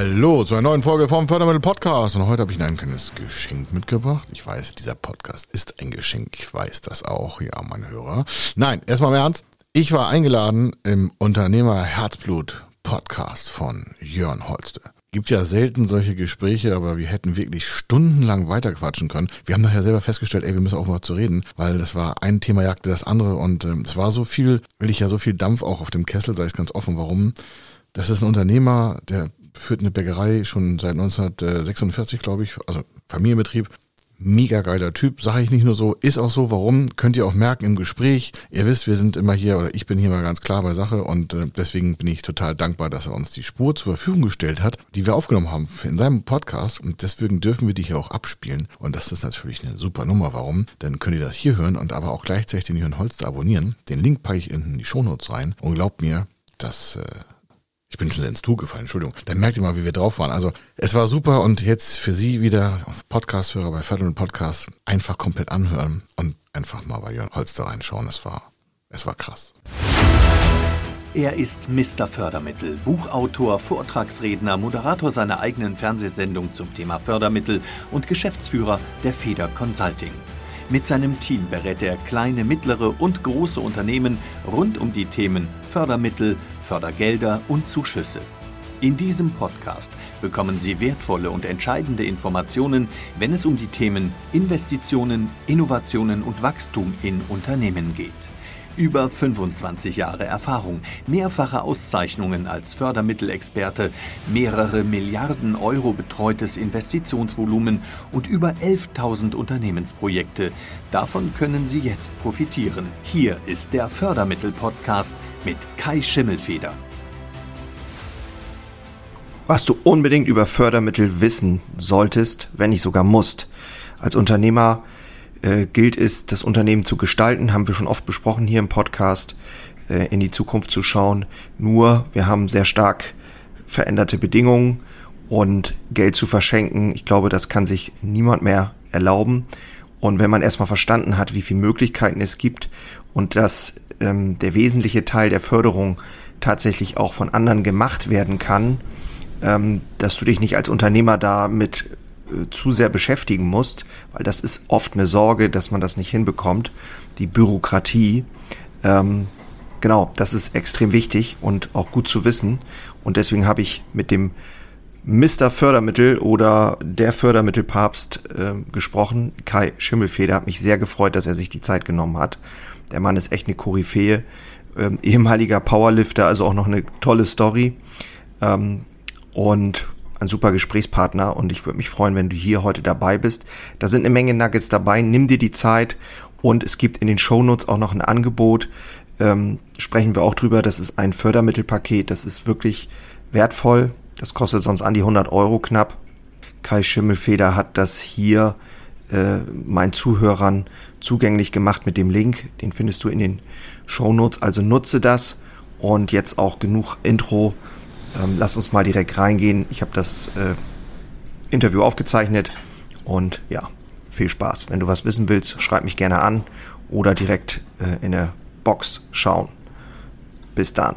Hallo zu einer neuen Folge vom Fördermittel Podcast. Und heute habe ich ein kleines Geschenk mitgebracht. Ich weiß, dieser Podcast ist ein Geschenk. Ich weiß das auch, ja, meine Hörer. Nein, erstmal im Ernst. Ich war eingeladen im Unternehmer Herzblut Podcast von Jörn Holste. Gibt ja selten solche Gespräche, aber wir hätten wirklich stundenlang weiterquatschen können. Wir haben nachher selber festgestellt, ey, wir müssen aufhören zu reden, weil das war ein Thema jagte das andere und ähm, es war so viel, will ich ja so viel Dampf auch auf dem Kessel, sei es ganz offen, warum. Das ist ein Unternehmer, der führt eine Bäckerei schon seit 1946, glaube ich, also Familienbetrieb. Mega geiler Typ, sage ich nicht nur so, ist auch so. Warum? Könnt ihr auch merken im Gespräch. Ihr wisst, wir sind immer hier oder ich bin hier mal ganz klar bei Sache und äh, deswegen bin ich total dankbar, dass er uns die Spur zur Verfügung gestellt hat, die wir aufgenommen haben in seinem Podcast und deswegen dürfen wir die hier auch abspielen und das ist natürlich eine super Nummer. Warum? Dann könnt ihr das hier hören und aber auch gleichzeitig den Jörn Holster abonnieren. Den Link packe ich in die Shownotes rein und glaubt mir, dass äh, ich bin schon ins Tu gefallen, Entschuldigung. Dann merkt ihr mal, wie wir drauf waren. Also es war super und jetzt für Sie wieder auf Podcast-Hörer bei Federal Podcast einfach komplett anhören und einfach mal bei Jörn Holster reinschauen. Es war, es war krass. Er ist Mr. Fördermittel, Buchautor, Vortragsredner, Moderator seiner eigenen Fernsehsendung zum Thema Fördermittel und Geschäftsführer der Feder Consulting. Mit seinem Team berät er kleine, mittlere und große Unternehmen rund um die Themen Fördermittel, Fördergelder und Zuschüsse. In diesem Podcast bekommen Sie wertvolle und entscheidende Informationen, wenn es um die Themen Investitionen, Innovationen und Wachstum in Unternehmen geht. Über 25 Jahre Erfahrung, mehrfache Auszeichnungen als Fördermittelexperte, mehrere Milliarden Euro betreutes Investitionsvolumen und über 11.000 Unternehmensprojekte. Davon können Sie jetzt profitieren. Hier ist der Fördermittel-Podcast mit Kai Schimmelfeder. Was du unbedingt über Fördermittel wissen solltest, wenn nicht sogar musst. Als Unternehmer äh, gilt es, das Unternehmen zu gestalten, haben wir schon oft besprochen hier im Podcast, äh, in die Zukunft zu schauen. Nur, wir haben sehr stark veränderte Bedingungen und Geld zu verschenken, ich glaube, das kann sich niemand mehr erlauben. Und wenn man erstmal verstanden hat, wie viele Möglichkeiten es gibt und dass ähm, der wesentliche Teil der Förderung tatsächlich auch von anderen gemacht werden kann, ähm, dass du dich nicht als Unternehmer da mit äh, zu sehr beschäftigen musst, weil das ist oft eine Sorge, dass man das nicht hinbekommt. Die Bürokratie, ähm, genau, das ist extrem wichtig und auch gut zu wissen. Und deswegen habe ich mit dem Mr. Fördermittel oder der Fördermittelpapst äh, gesprochen. Kai Schimmelfeder hat mich sehr gefreut, dass er sich die Zeit genommen hat. Der Mann ist echt eine Koryphäe, ähm, ehemaliger Powerlifter, also auch noch eine tolle Story. Ähm, und ein super Gesprächspartner und ich würde mich freuen, wenn du hier heute dabei bist. Da sind eine Menge Nuggets dabei. Nimm dir die Zeit und es gibt in den Shownotes auch noch ein Angebot. Ähm, sprechen wir auch drüber. Das ist ein Fördermittelpaket. Das ist wirklich wertvoll. Das kostet sonst an die 100 Euro knapp. Kai Schimmelfeder hat das hier äh, meinen Zuhörern zugänglich gemacht mit dem Link. Den findest du in den Shownotes. Also nutze das. Und jetzt auch genug Intro. Ähm, lass uns mal direkt reingehen. Ich habe das äh, Interview aufgezeichnet und ja, viel Spaß. Wenn du was wissen willst, schreib mich gerne an oder direkt äh, in der Box schauen. Bis dann.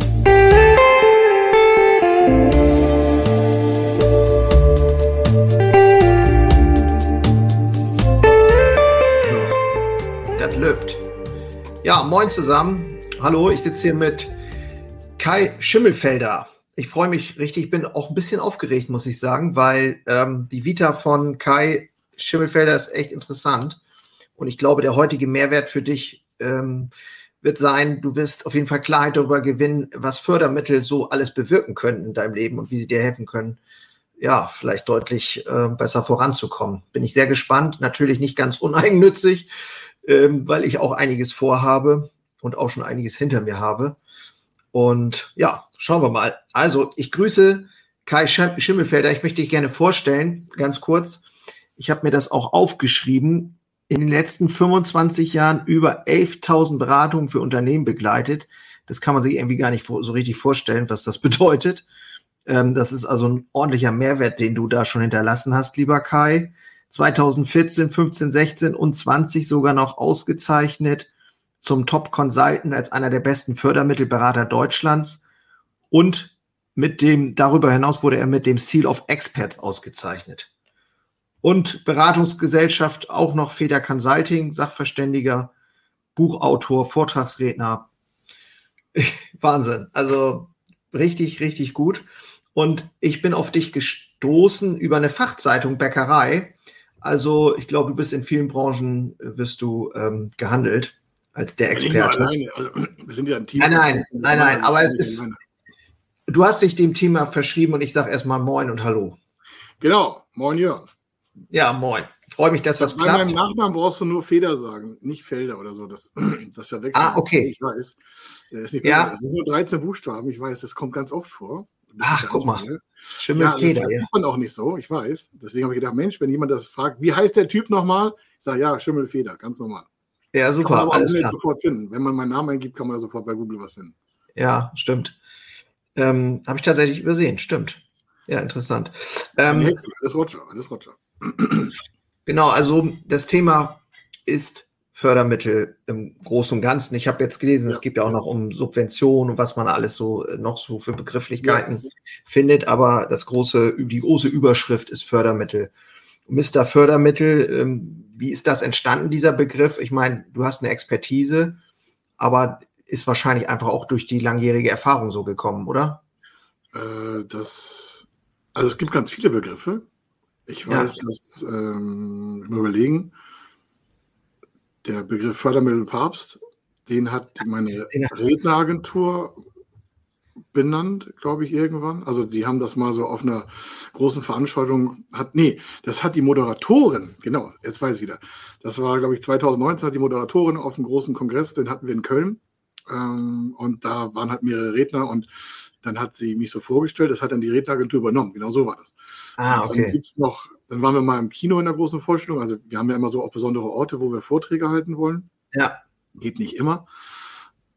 Löbt. Ja, moin zusammen. Hallo, ich sitze hier mit Kai Schimmelfelder. Ich freue mich richtig, bin auch ein bisschen aufgeregt, muss ich sagen, weil ähm, die Vita von Kai Schimmelfelder ist echt interessant. Und ich glaube, der heutige Mehrwert für dich ähm, wird sein, du wirst auf jeden Fall Klarheit darüber gewinnen, was Fördermittel so alles bewirken können in deinem Leben und wie sie dir helfen können, ja, vielleicht deutlich äh, besser voranzukommen. Bin ich sehr gespannt. Natürlich nicht ganz uneigennützig, ähm, weil ich auch einiges vorhabe und auch schon einiges hinter mir habe. Und ja, schauen wir mal. Also, ich grüße Kai Schimmelfelder. Ich möchte dich gerne vorstellen, ganz kurz. Ich habe mir das auch aufgeschrieben. in den letzten 25 Jahren über 11.000 Beratungen für Unternehmen begleitet. Das kann man sich irgendwie gar nicht so richtig vorstellen, was das bedeutet. Ähm, das ist also ein ordentlicher Mehrwert, den du da schon hinterlassen hast, lieber Kai. 2014, 15, 16 und 20 sogar noch ausgezeichnet zum Top Consultant als einer der besten Fördermittelberater Deutschlands und mit dem, darüber hinaus wurde er mit dem Seal of Experts ausgezeichnet. Und Beratungsgesellschaft auch noch Feder Consulting, Sachverständiger, Buchautor, Vortragsredner. Wahnsinn. Also richtig, richtig gut. Und ich bin auf dich gestoßen über eine Fachzeitung Bäckerei. Also ich glaube, du bist in vielen Branchen, äh, wirst du ähm, gehandelt als der Experte. Also, wir sind ja ein Team. Nein, nein, nein, nein, aber es ist, du hast dich dem Thema verschrieben und ich sage erstmal Moin und Hallo. Genau, Moin Jörn. Ja, moin. Freue mich, dass das Bei klappt. Bei meinem Nachbarn brauchst du nur Feder sagen, nicht Felder oder so. Das, das verwechselt. Ah, okay. Ich weiß. Das, ist ja. das sind nur 13 Buchstaben. Ich weiß, das kommt ganz oft vor. Ach, guck mal. Schimmel ja, Feder. Das, das ja. sieht man auch nicht so, ich weiß. Deswegen habe ich gedacht, Mensch, wenn jemand das fragt, wie heißt der Typ nochmal? Ich sage, ja, Schimmelfeder, ganz normal. Ja, super. Kann man aber alles klar. sofort finden. Wenn man meinen Namen eingibt, kann man da sofort bei Google was finden. Ja, stimmt. Ähm, habe ich tatsächlich übersehen, stimmt. Ja, interessant. Ähm, alles Roger, alles Roger. Genau, also das Thema ist Fördermittel im Großen und Ganzen. Ich habe jetzt gelesen, ja. es gibt ja auch noch um Subventionen und was man alles so äh, noch so für Begrifflichkeiten ja. findet, aber das große, die große Überschrift ist Fördermittel. Mr. Fördermittel, ähm, wie ist das entstanden, dieser Begriff? Ich meine, du hast eine Expertise, aber ist wahrscheinlich einfach auch durch die langjährige Erfahrung so gekommen, oder? Äh, das, also es gibt ganz viele Begriffe. Ich weiß, ja. dass, ähm, überlegen, der Begriff Fördermittel Papst, den hat meine Redneragentur benannt, glaube ich, irgendwann. Also die haben das mal so auf einer großen Veranstaltung, hat, nee, das hat die Moderatorin, genau, jetzt weiß ich wieder. Das war, glaube ich, 2019 hat die Moderatorin auf einem großen Kongress, den hatten wir in Köln. Ähm, und da waren halt mehrere Redner und dann hat sie mich so vorgestellt, das hat dann die Redneragentur übernommen. Genau so war das. Ah, okay. Dann gibt's noch dann waren wir mal im Kino in der großen Vorstellung. Also wir haben ja immer so auch besondere Orte, wo wir Vorträge halten wollen. Ja. Geht nicht immer.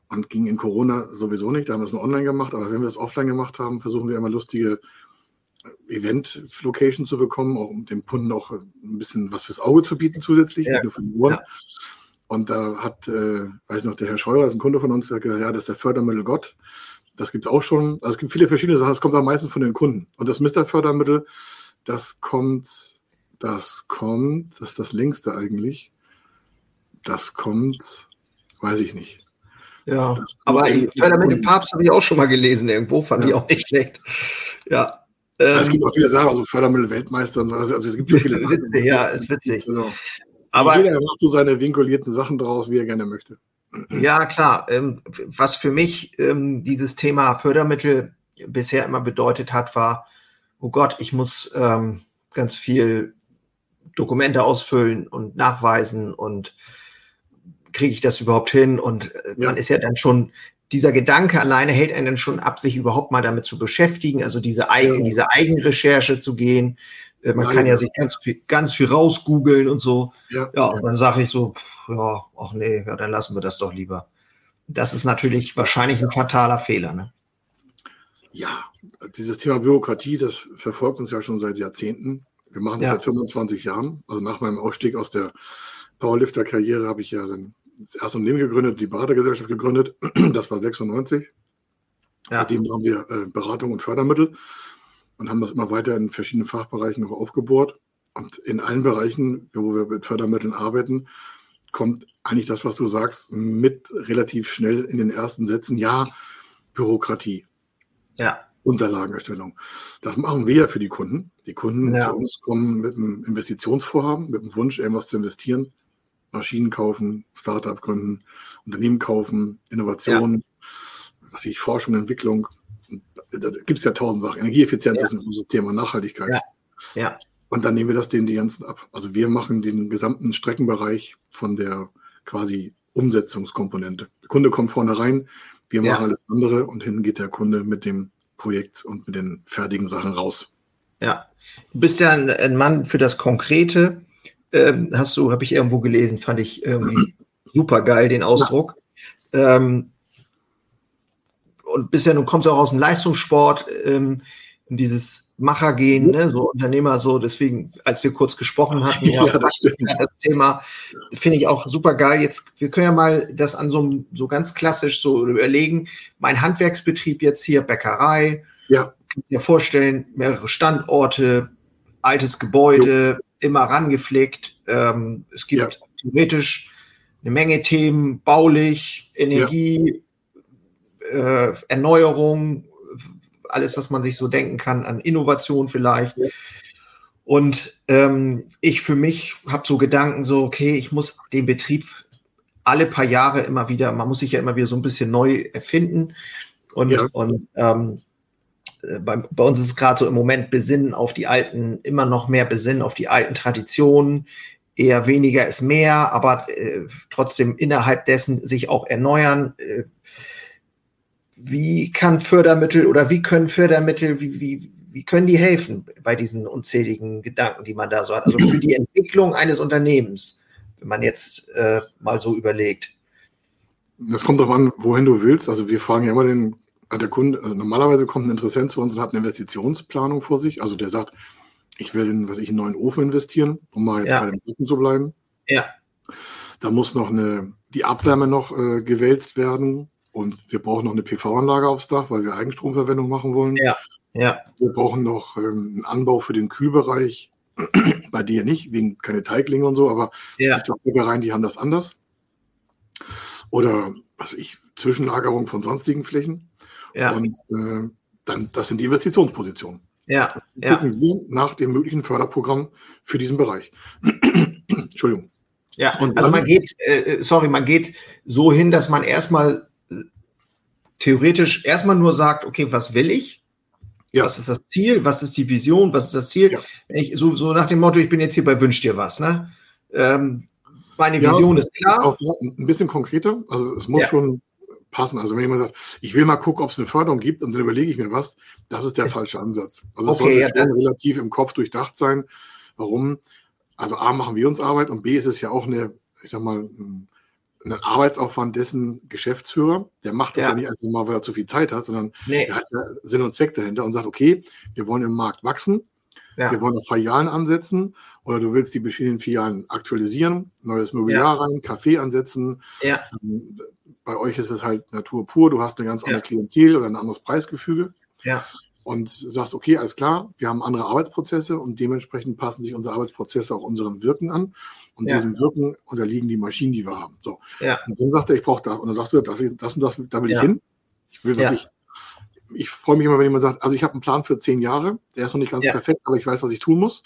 Und ging in Corona sowieso nicht. Da haben wir es nur online gemacht. Aber wenn wir es offline gemacht haben, versuchen wir immer lustige Event-Location zu bekommen, auch um dem Kunden auch ein bisschen was fürs Auge zu bieten zusätzlich, ja. nicht nur für die Uhren. Ja. Und da hat, äh, weiß noch, der Herr Scheuer, ist ein Kunde von uns, der hat gesagt, ja, das ist der Fördermittel Gott. Das gibt es auch schon. Also es gibt viele verschiedene Sachen. Das kommt am meisten von den Kunden. Und das Mr-Fördermittel das kommt, das kommt, das ist das längste eigentlich. Das kommt, weiß ich nicht. Ja, aber Förder mit dem Papst habe ich auch schon mal gelesen irgendwo, fand ja. ich auch nicht schlecht. Ja. Ähm, es gibt auch viele Sachen, also Fördermittel Weltmeister und so. Also, also es gibt so viele Sachen. Witzig, ja, ist witzig. Also, aber jeder macht so seine vinkulierten Sachen draus, wie er gerne möchte. Ja, klar. Ähm, was für mich ähm, dieses Thema Fördermittel bisher immer bedeutet hat, war, oh Gott, ich muss ähm, ganz viel Dokumente ausfüllen und nachweisen und kriege ich das überhaupt hin? Und äh, ja. man ist ja dann schon, dieser Gedanke alleine hält einen dann schon ab, sich überhaupt mal damit zu beschäftigen, also diese, Eigen, ja. diese Eigenrecherche zu gehen. Äh, man Nein, kann ja, ja sich ganz viel, ganz viel rausgoogeln und so. Ja, ja und dann sage ich so, pff, ja, ach nee, ja, dann lassen wir das doch lieber. Das ist natürlich wahrscheinlich ein fataler Fehler. Ne? Ja, dieses Thema Bürokratie, das verfolgt uns ja schon seit Jahrzehnten. Wir machen das ja. seit 25 Jahren. Also nach meinem Ausstieg aus der Powerlifter-Karriere habe ich ja dann das erste Unternehmen gegründet, die Beratergesellschaft gegründet. Das war 96. Ja. Seitdem haben wir äh, Beratung und Fördermittel und haben das immer weiter in verschiedenen Fachbereichen noch aufgebohrt. Und in allen Bereichen, wo wir mit Fördermitteln arbeiten, kommt eigentlich das, was du sagst, mit relativ schnell in den ersten Sätzen. Ja, Bürokratie. Ja. Unterlagenerstellung. Das machen wir ja für die Kunden. Die Kunden ja. zu uns kommen mit einem Investitionsvorhaben, mit dem Wunsch, irgendwas zu investieren. Maschinen kaufen, Startup gründen, Unternehmen kaufen, Innovationen, ja. was ich, Forschung, Entwicklung. Da gibt es ja tausend Sachen. Energieeffizienz ja. ist ein großes Thema, Nachhaltigkeit. Ja. ja. Und dann nehmen wir das denen die ganzen ab. Also wir machen den gesamten Streckenbereich von der quasi Umsetzungskomponente. Der Kunde kommt vorne rein, wir machen alles andere und hinten geht der Kunde mit dem Projekt und mit den fertigen Sachen raus. Ja, du bist ja ein, ein Mann für das Konkrete. ähm, hast du, habe ich irgendwo gelesen, fand ich irgendwie super geil, den Ausdruck. Ähm, und bisher, du kommst auch aus dem Leistungssport, ähm, dieses Machergehen, ne, so Unternehmer, so, deswegen, als wir kurz gesprochen hatten, ja, ja das, das, Thema, finde ich auch super geil. Jetzt, wir können ja mal das an so, so ganz klassisch so überlegen. Mein Handwerksbetrieb jetzt hier, Bäckerei, ja. kannst dir vorstellen, mehrere Standorte, altes Gebäude, jo. immer rangepflegt. Ähm, es gibt ja. theoretisch eine Menge Themen, baulich, Energie, ja. äh, Erneuerung, alles, was man sich so denken kann, an Innovation vielleicht. Ja. Und ähm, ich für mich habe so Gedanken, so, okay, ich muss den Betrieb alle paar Jahre immer wieder, man muss sich ja immer wieder so ein bisschen neu erfinden. Und, ja. und ähm, äh, bei, bei, uns ist es gerade so im Moment besinnen auf die alten, immer noch mehr besinnen auf die alten Traditionen. Eher weniger ist mehr, aber äh, trotzdem innerhalb dessen sich auch erneuern. Äh, wie kann Fördermittel oder wie können Fördermittel, wie, wie, wie können die helfen bei diesen unzähligen Gedanken, die man da so hat? Also für die Entwicklung eines Unternehmens, wenn man jetzt äh, mal so überlegt. Das kommt darauf an, wohin du willst. Also wir fragen ja immer den, der Kunde, also normalerweise kommt ein Interessent zu uns und hat eine Investitionsplanung vor sich. Also der sagt, ich will in, was ich, einen neuen Ofen investieren, um mal jetzt ja. bei dem Rücken zu bleiben. Ja. Da muss noch eine, die Abwärme noch äh, gewälzt werden. Und wir brauchen noch eine PV-Anlage aufs Dach, weil wir Eigenstromverwendung machen wollen. Ja, ja. Wir brauchen noch ähm, einen Anbau für den Kühlbereich. Bei dir nicht, wegen keine Teiglinge und so, aber ja. die Bäckereien, die haben das anders. Oder was ich, Zwischenlagerung von sonstigen Flächen. Ja. Und äh, dann, das sind die Investitionspositionen. Ja, ja. Gucken wir nach dem möglichen Förderprogramm für diesen Bereich. Entschuldigung. Ja, und also man geht, äh, sorry, man geht so hin, dass man erstmal theoretisch erstmal nur sagt, okay, was will ich? Ja. Was ist das Ziel? Was ist die Vision? Was ist das Ziel? Ja. Ich so, so nach dem Motto, ich bin jetzt hier bei Wünsch dir was, ne? Ähm, meine Vision ja, ist klar. Auch ein bisschen konkreter. Also es muss schon passen. Also wenn jemand sagt, ich will mal gucken, ob es eine Förderung gibt und dann überlege ich mir was, das ist der falsche Ansatz. Also es okay, sollte schon relativ im Kopf durchdacht sein. Warum? Also A machen wir uns Arbeit und B ist es ja auch eine, ich sag mal, einen Arbeitsaufwand dessen Geschäftsführer. Der macht das ja, ja nicht einfach mal, weil er zu viel Zeit hat, sondern nee. der hat ja Sinn und Zweck dahinter und sagt, okay, wir wollen im Markt wachsen, ja. wir wollen auf Filialen ansetzen oder du willst die bestehenden Filialen aktualisieren, neues Mobiliar ja. rein, Kaffee ansetzen. Ja. Ähm, bei euch ist es halt Natur pur, du hast eine ganz andere Klientel oder ein anderes Preisgefüge. Ja und sagst, okay, alles klar, wir haben andere Arbeitsprozesse und dementsprechend passen sich unsere Arbeitsprozesse auch unserem Wirken an. Und ja. diesem Wirken unterliegen die Maschinen, die wir haben. So. Ja. Und dann sagt er, ich brauche da. Und dann sagst du, das, das und das, da will ich hin. Ich will, was ich. Ich freue mich immer, wenn jemand sagt, also ich habe einen Plan für zehn Jahre, der ist noch nicht ganz perfekt, aber ich weiß, was ich tun muss.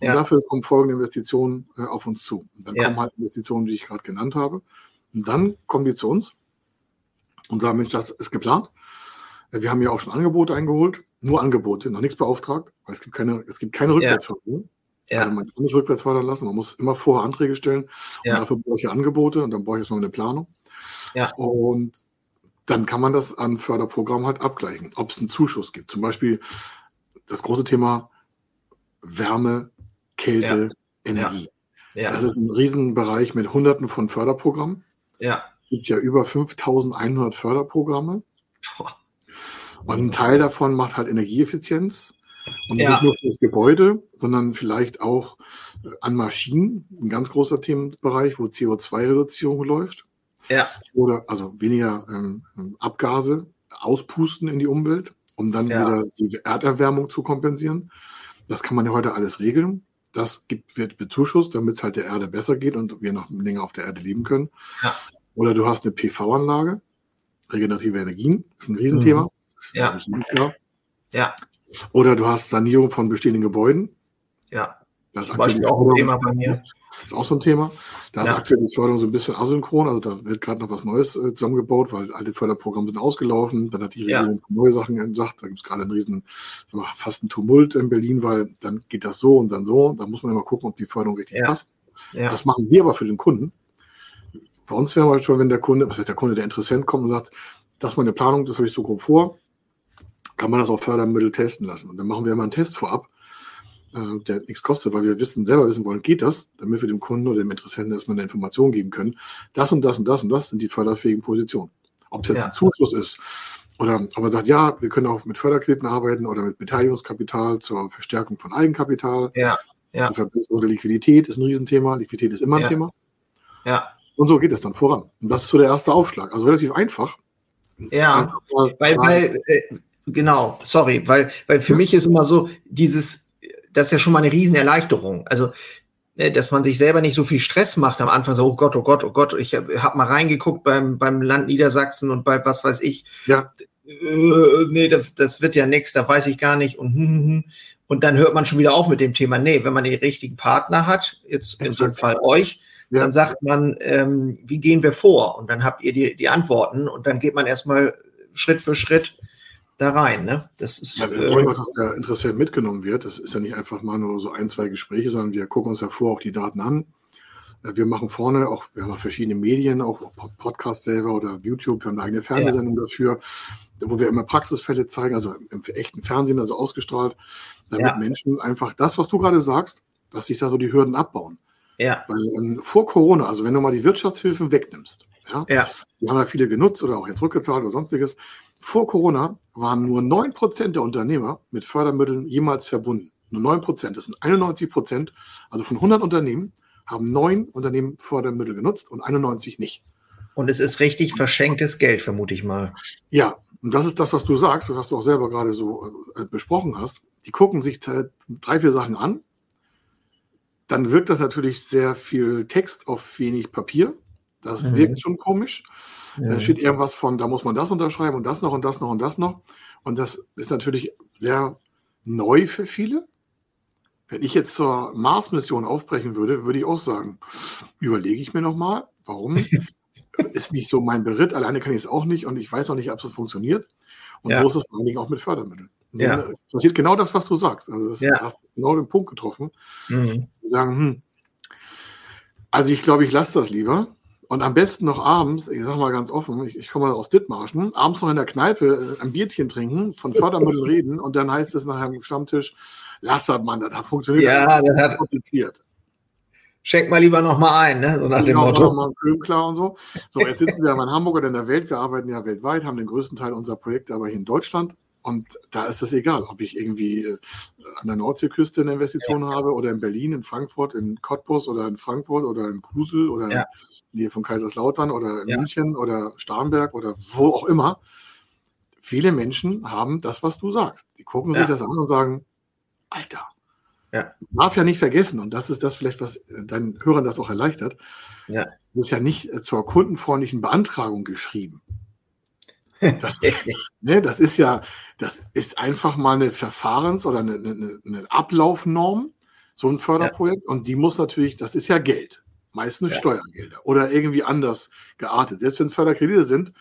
Und dafür kommen folgende Investitionen äh, auf uns zu. Und dann kommen halt Investitionen, die ich gerade genannt habe. Und dann kommen die zu uns und sagen, Mensch, das ist geplant. Wir haben ja auch schon Angebote eingeholt, nur Angebote, noch nichts beauftragt, weil es gibt keine, es gibt keine Rückwärtsverfügung. Ja. Also man kann nicht rückwärts fördern lassen, man muss immer vorher Anträge stellen. Ja. Und dafür brauche ich Angebote und dann brauche ich erstmal eine Planung. Ja. Und dann kann man das an Förderprogrammen halt abgleichen, ob es einen Zuschuss gibt. Zum Beispiel das große Thema Wärme, Kälte, ja. Energie. Ja. Das ist ein Riesenbereich mit Hunderten von Förderprogrammen. Ja. Es gibt ja über 5100 Förderprogramme. Und ein Teil davon macht halt Energieeffizienz. Und ja. nicht nur fürs Gebäude, sondern vielleicht auch äh, an Maschinen, ein ganz großer Themenbereich, wo CO2-Reduzierung läuft. Ja. Oder also weniger ähm, Abgase auspusten in die Umwelt, um dann ja. wieder die Erderwärmung zu kompensieren. Das kann man ja heute alles regeln. Das gibt, wird bezuschusst, damit es halt der Erde besser geht und wir noch länger auf der Erde leben können. Ja. Oder du hast eine PV-Anlage, regenerative Energien, ist ein Riesenthema. Mhm. Ja. Ja. Oder du hast Sanierung von bestehenden Gebäuden. Ja. Das ist Zum Beispiel auch ein Thema bei mir. Das ist auch so ein Thema. Da ja. ist aktuell die Förderung so ein bisschen asynchron. Also da wird gerade noch was Neues äh, zusammengebaut, weil alte Förderprogramme sind ausgelaufen. Dann hat die Regierung ja. neue Sachen gesagt. Da gibt es gerade einen riesen, fast einen Tumult in Berlin, weil dann geht das so und dann so. Da muss man immer gucken, ob die Förderung richtig ja. passt. Das machen wir aber für den Kunden. Für uns wäre mal schon, wenn der Kunde, was wird der Kunde, der Interessent kommt und sagt, das ist meine Planung, das habe ich so grob vor kann man das auf Fördermittel testen lassen. Und dann machen wir immer einen Test vorab. äh, der nichts kostet, weil wir wissen, selber wissen wollen, geht das, damit wir dem Kunden oder dem Interessenten erstmal eine Information geben können. Das und das und das und das sind die förderfähigen Positionen. Ob es jetzt ja. ein Zuschuss ist oder ob man sagt, ja, wir können auch mit Förderkrediten arbeiten oder mit Beteiligungskapital zur Verstärkung von Eigenkapital. Ja. ja. Zur Verbesserung der Liquidität ist ein Riesenthema. Liquidität ist immer ein ja. Thema. Ja. Und so geht es dann voran. Und das ist so der erste Aufschlag. Also relativ einfach. Ja, einfach weil, weil äh, genau, sorry, weil, weil für mich ist immer so, dieses, das ist ja schon mal eine Riesenerleichterung. Also Ne, dass man sich selber nicht so viel Stress macht am Anfang, so, oh Gott, oh Gott, oh Gott, ich habe hab mal reingeguckt beim, beim Land Niedersachsen und bei was weiß ich. Ja. Äh, nee, das, das wird ja nichts, da weiß ich gar nicht. Und, hm, hm, hm. und dann hört man schon wieder auf mit dem Thema. Nee, wenn man den richtigen Partner hat, jetzt in dem Fall euch, ja. dann sagt man, ähm, wie gehen wir vor? Und dann habt ihr die, die Antworten und dann geht man erstmal Schritt für Schritt da rein. Ne? Das ist ja, wir äh, dass der interessiert mitgenommen wird. Das ist ja nicht einfach mal nur so ein, zwei Gespräche, sondern wir gucken uns ja vor auch die Daten an. Äh, wir machen vorne auch, wir haben auch verschiedene Medien, auch Podcasts selber oder YouTube, wir haben eine eigene Fernsehsendung ja. dafür, wo wir immer Praxisfälle zeigen, also im echten Fernsehen, also ausgestrahlt, damit ja. Menschen einfach das, was du gerade sagst, dass sich da so die Hürden abbauen. Ja. Weil ähm, vor Corona, also wenn du mal die Wirtschaftshilfen wegnimmst, ja, ja. die haben ja viele genutzt oder auch jetzt rückgezahlt oder sonstiges, vor Corona waren nur 9% der Unternehmer mit Fördermitteln jemals verbunden. Nur 9%, das sind 91%, also von 100 Unternehmen haben neun Unternehmen Fördermittel genutzt und 91 nicht. Und es ist richtig verschenktes Geld, vermute ich mal. Ja, und das ist das, was du sagst, was du auch selber gerade so äh, besprochen hast. Die gucken sich drei, vier Sachen an. Dann wirkt das natürlich sehr viel Text auf wenig Papier. Das mhm. wirkt schon komisch. Ja. Da steht irgendwas von, da muss man das unterschreiben und das noch und das noch und das noch. Und das ist natürlich sehr neu für viele. Wenn ich jetzt zur Mars-Mission aufbrechen würde, würde ich auch sagen, überlege ich mir nochmal, warum ist nicht so mein Beritt, alleine kann ich es auch nicht und ich weiß auch nicht, ob es funktioniert. Und ja. so ist es vor allen Dingen auch mit Fördermitteln. Ja. Es passiert genau das, was du sagst. Also das, ja. du hast genau den Punkt getroffen. Mhm. Sagen, hm, also ich glaube, ich lasse das lieber. Und am besten noch abends, ich sag mal ganz offen, ich, ich komme aus Dithmarschen, abends noch in der Kneipe äh, ein Bierchen trinken, von Fördermitteln reden und dann heißt es nachher am Stammtisch, lass das, Mann, das funktioniert. Ja, das, hat kompliziert. Schenk mal lieber noch mal ein, ne? so nach dem Motto. Mal klar und so. So, jetzt sitzen wir aber in Hamburg oder in der Welt. Wir arbeiten ja weltweit, haben den größten Teil unserer Projekte aber hier in Deutschland. Und da ist es egal, ob ich irgendwie äh, an der Nordseeküste eine Investition ja. habe oder in Berlin, in Frankfurt, in Cottbus oder in Frankfurt oder in Kusel oder ja. in Nähe von Kaiserslautern oder in ja. München oder Starnberg oder wo auch immer. Viele Menschen haben das, was du sagst. Die gucken sich das an und sagen, Alter, ja. darf ja nicht vergessen, und das ist das vielleicht, was deinen Hörern das auch erleichtert, ja. das ist ja nicht zur kundenfreundlichen Beantragung geschrieben. Das, ne, das ist ja, das ist einfach mal eine Verfahrens- oder eine, eine, eine Ablaufnorm, so ein Förderprojekt. Ja. Und die muss natürlich, das ist ja Geld, meistens ja. Steuergelder oder irgendwie anders geartet. Selbst wenn es Förderkredite sind,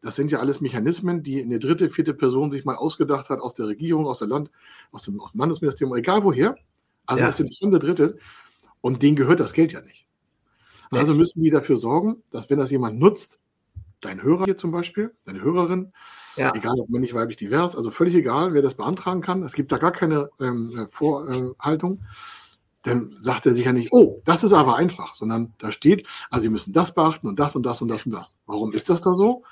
das sind ja alles Mechanismen, die eine dritte, vierte Person sich mal ausgedacht hat aus der Regierung, aus, der Land, aus, dem, aus dem Landesministerium, egal woher. Also ja. es sind fremde Dritte und denen gehört das Geld ja nicht. Also müssen die dafür sorgen, dass wenn das jemand nutzt, dein Hörer hier zum Beispiel, deine Hörerin, ja. egal ob männlich, weiblich, divers, also völlig egal, wer das beantragen kann. Es gibt da gar keine ähm, äh, Vorhaltung. Dann sagt er sich ja nicht, oh, das ist aber einfach, sondern da steht, also Sie müssen das beachten und das und das und das und das. Warum ist das da so?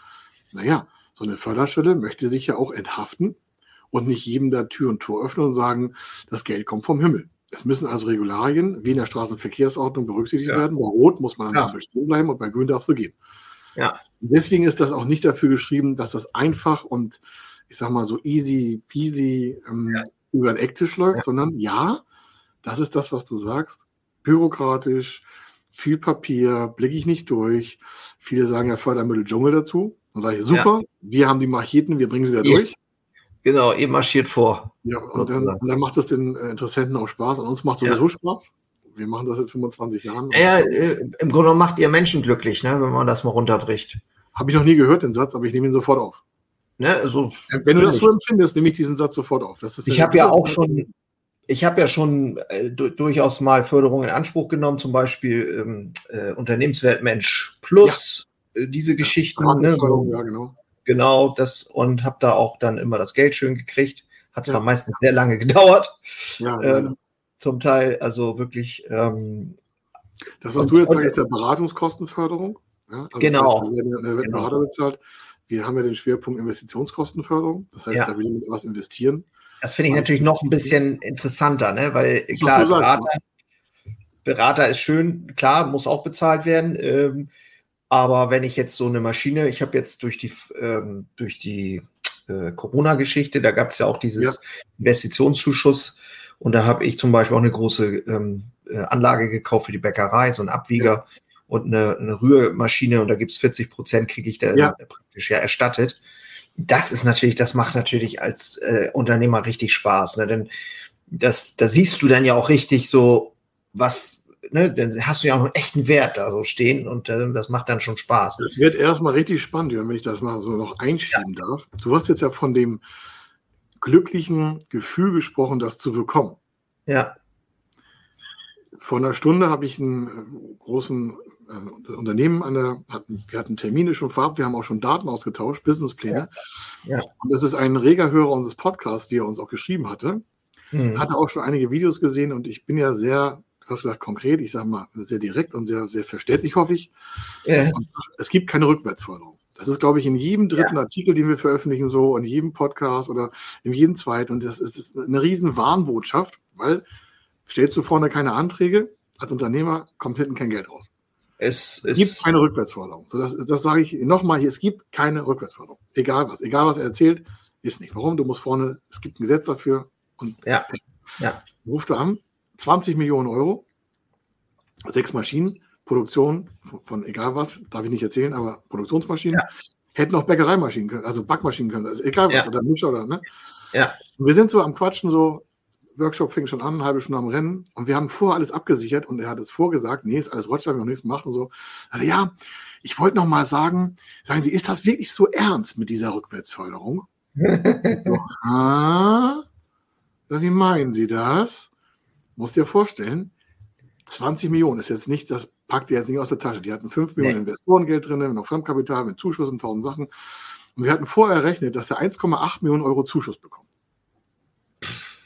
Naja, so eine Förderstelle möchte sich ja auch enthaften und nicht jedem da Tür und Tor öffnen und sagen, das Geld kommt vom Himmel. Es müssen also Regularien wie in der Straßenverkehrsordnung berücksichtigt ja. werden. Bei Rot muss man dann ja. stehen bleiben und bei Grün darf es so gehen. Ja. Deswegen ist das auch nicht dafür geschrieben, dass das einfach und ich sag mal so easy peasy ähm, ja. über den Ecktisch läuft, ja. sondern ja, das ist das, was du sagst. Bürokratisch, viel Papier, blicke ich nicht durch. Viele sagen ja Fördermittel Dschungel dazu. Dann sage ich, super, ja. wir haben die Macheten, wir bringen sie da durch. Genau, ihr marschiert vor. Ja, und dann, dann, macht es den äh, Interessenten auch Spaß. Und uns macht sowieso Spaß wir machen das seit 25 Jahren. Ja, äh, im Grunde macht ihr Menschen glücklich, ne, wenn man das mal runterbricht. Habe ich noch nie gehört, den Satz, aber ich nehme ihn sofort auf. Ne, also, wenn du das so empfindest, nehme ich diesen Satz sofort auf. ich habe ja auch schon, ich habe ja schon äh, durchaus mal Förderung in Anspruch genommen, zum Beispiel ähm, äh, Unternehmensweltmensch Plus, ja. äh, diese Geschichten. Ja, ne, so, ja, genau. Genau, das und habe da auch dann immer das Geld schön gekriegt. Hat zwar meistens sehr lange gedauert. Ja, ähm, zum Teil, also wirklich. Ähm, das, was du jetzt sagst, ist ja Beratungskostenförderung. Ja? Also genau. Das heißt, wenn der genau. Berater bezahlt, wir haben ja den Schwerpunkt Investitionskostenförderung. Das heißt, ja. da will jemand was investieren. Das finde ich natürlich noch ein bisschen interessanter, ne? weil klar, Berater, Berater ist schön, klar, muss auch bezahlt werden. Ähm, aber wenn ich jetzt so eine Maschine, ich habe jetzt durch die, ähm, durch die äh, Corona-Geschichte, da gab es ja auch dieses ja. Investitionszuschuss und da habe ich zum Beispiel auch eine große ähm, äh, Anlage gekauft für die Bäckerei, so ein Abwieger ja. und eine, eine, Rührmaschine und da gibt es 40 Prozent, kriege ich da ja. praktisch ja erstattet. Das ist natürlich, das macht natürlich als äh, Unternehmer richtig Spaß, ne? denn das, da siehst du dann ja auch richtig so, was, ne, dann hast du ja auch einen echten Wert da so stehen und äh, das macht dann schon Spaß. Das wird erstmal richtig spannend, wenn ich das mal so noch einschieben ja. darf. Du hast jetzt ja von dem glücklichen Gefühl gesprochen, das zu bekommen. Ja. Vor einer Stunde habe ich einen äh, großen äh, Unternehmen an der, hatten, wir hatten Termine schon vorab, wir haben auch schon Daten ausgetauscht, Businesspläne. Ja. ja. Und das ist ein reger Hörer unseres Podcasts, wie er uns auch geschrieben hatte. Mhm. Hatte auch schon einige Videos gesehen und ich bin ja sehr hast gesagt konkret, ich sage mal sehr direkt und sehr, sehr verständlich, hoffe ich. Ja. es gibt keine Rückwärtsförderung. Das ist, glaube ich, in jedem dritten ja. Artikel, den wir veröffentlichen, so, in jedem Podcast oder in jedem zweiten. Und das ist, eine riesen Warnbotschaft, weil stellst du vorne keine Anträge, als Unternehmer kommt hinten kein Geld raus. Es, es gibt keine Rückwärtsforderung. So, das, das sage ich nochmal hier, es gibt keine Rückwärtsforderung. Egal was, egal was er erzählt, ist nicht. Warum? Du musst vorne, es gibt ein Gesetz dafür und ja. ja. ruft er an, 20 Millionen Euro, sechs Maschinen, Produktion von, von, egal was, darf ich nicht erzählen, aber Produktionsmaschinen. Ja. Hätten auch Bäckereimaschinen können, also Backmaschinen können, also egal was, ja. oder Mischer oder, ne? Ja. Und wir sind so am Quatschen, so, Workshop fing schon an, eine halbe Stunde am Rennen und wir haben vorher alles abgesichert und er hat es vorgesagt, nee, ist alles Roger, wir haben noch nichts gemacht und so. Also, ja, ich wollte noch mal sagen, sagen Sie, ist das wirklich so ernst mit dieser Rückwärtsförderung? so, ah, wie meinen Sie das? Musst dir vorstellen, 20 Millionen ist jetzt nicht, das packt ihr jetzt nicht aus der Tasche. Die hatten 5 Millionen nee. Investorengeld drin, noch Fremdkapital, mit Zuschüssen, tausend Sachen. Und wir hatten vorher errechnet, dass er 1,8 Millionen Euro Zuschuss bekommt.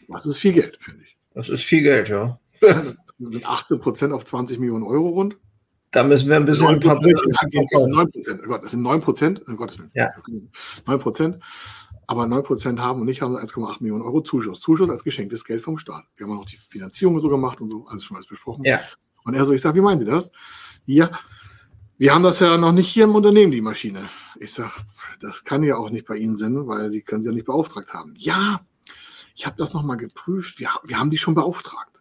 Das ist viel Geld, finde ich. Das ist viel Geld, ja. Mit 18 Prozent auf 20 Millionen Euro rund. Da müssen wir ein bisschen ein paar sind 9 Prozent. Oh das sind 9 Prozent. Um Gottes Willen. Ja. 9 Prozent aber 9% haben und nicht haben 1,8 Millionen Euro Zuschuss. Zuschuss als geschenktes Geld vom Staat. Wir haben auch die Finanzierung so gemacht und so, alles schon alles besprochen. Ja. Und er so, ich sage, wie meinen Sie das? Ja, wir haben das ja noch nicht hier im Unternehmen, die Maschine. Ich sage, das kann ja auch nicht bei Ihnen sein, weil Sie können sie ja nicht beauftragt haben. Ja, ich habe das nochmal geprüft, wir, wir haben die schon beauftragt.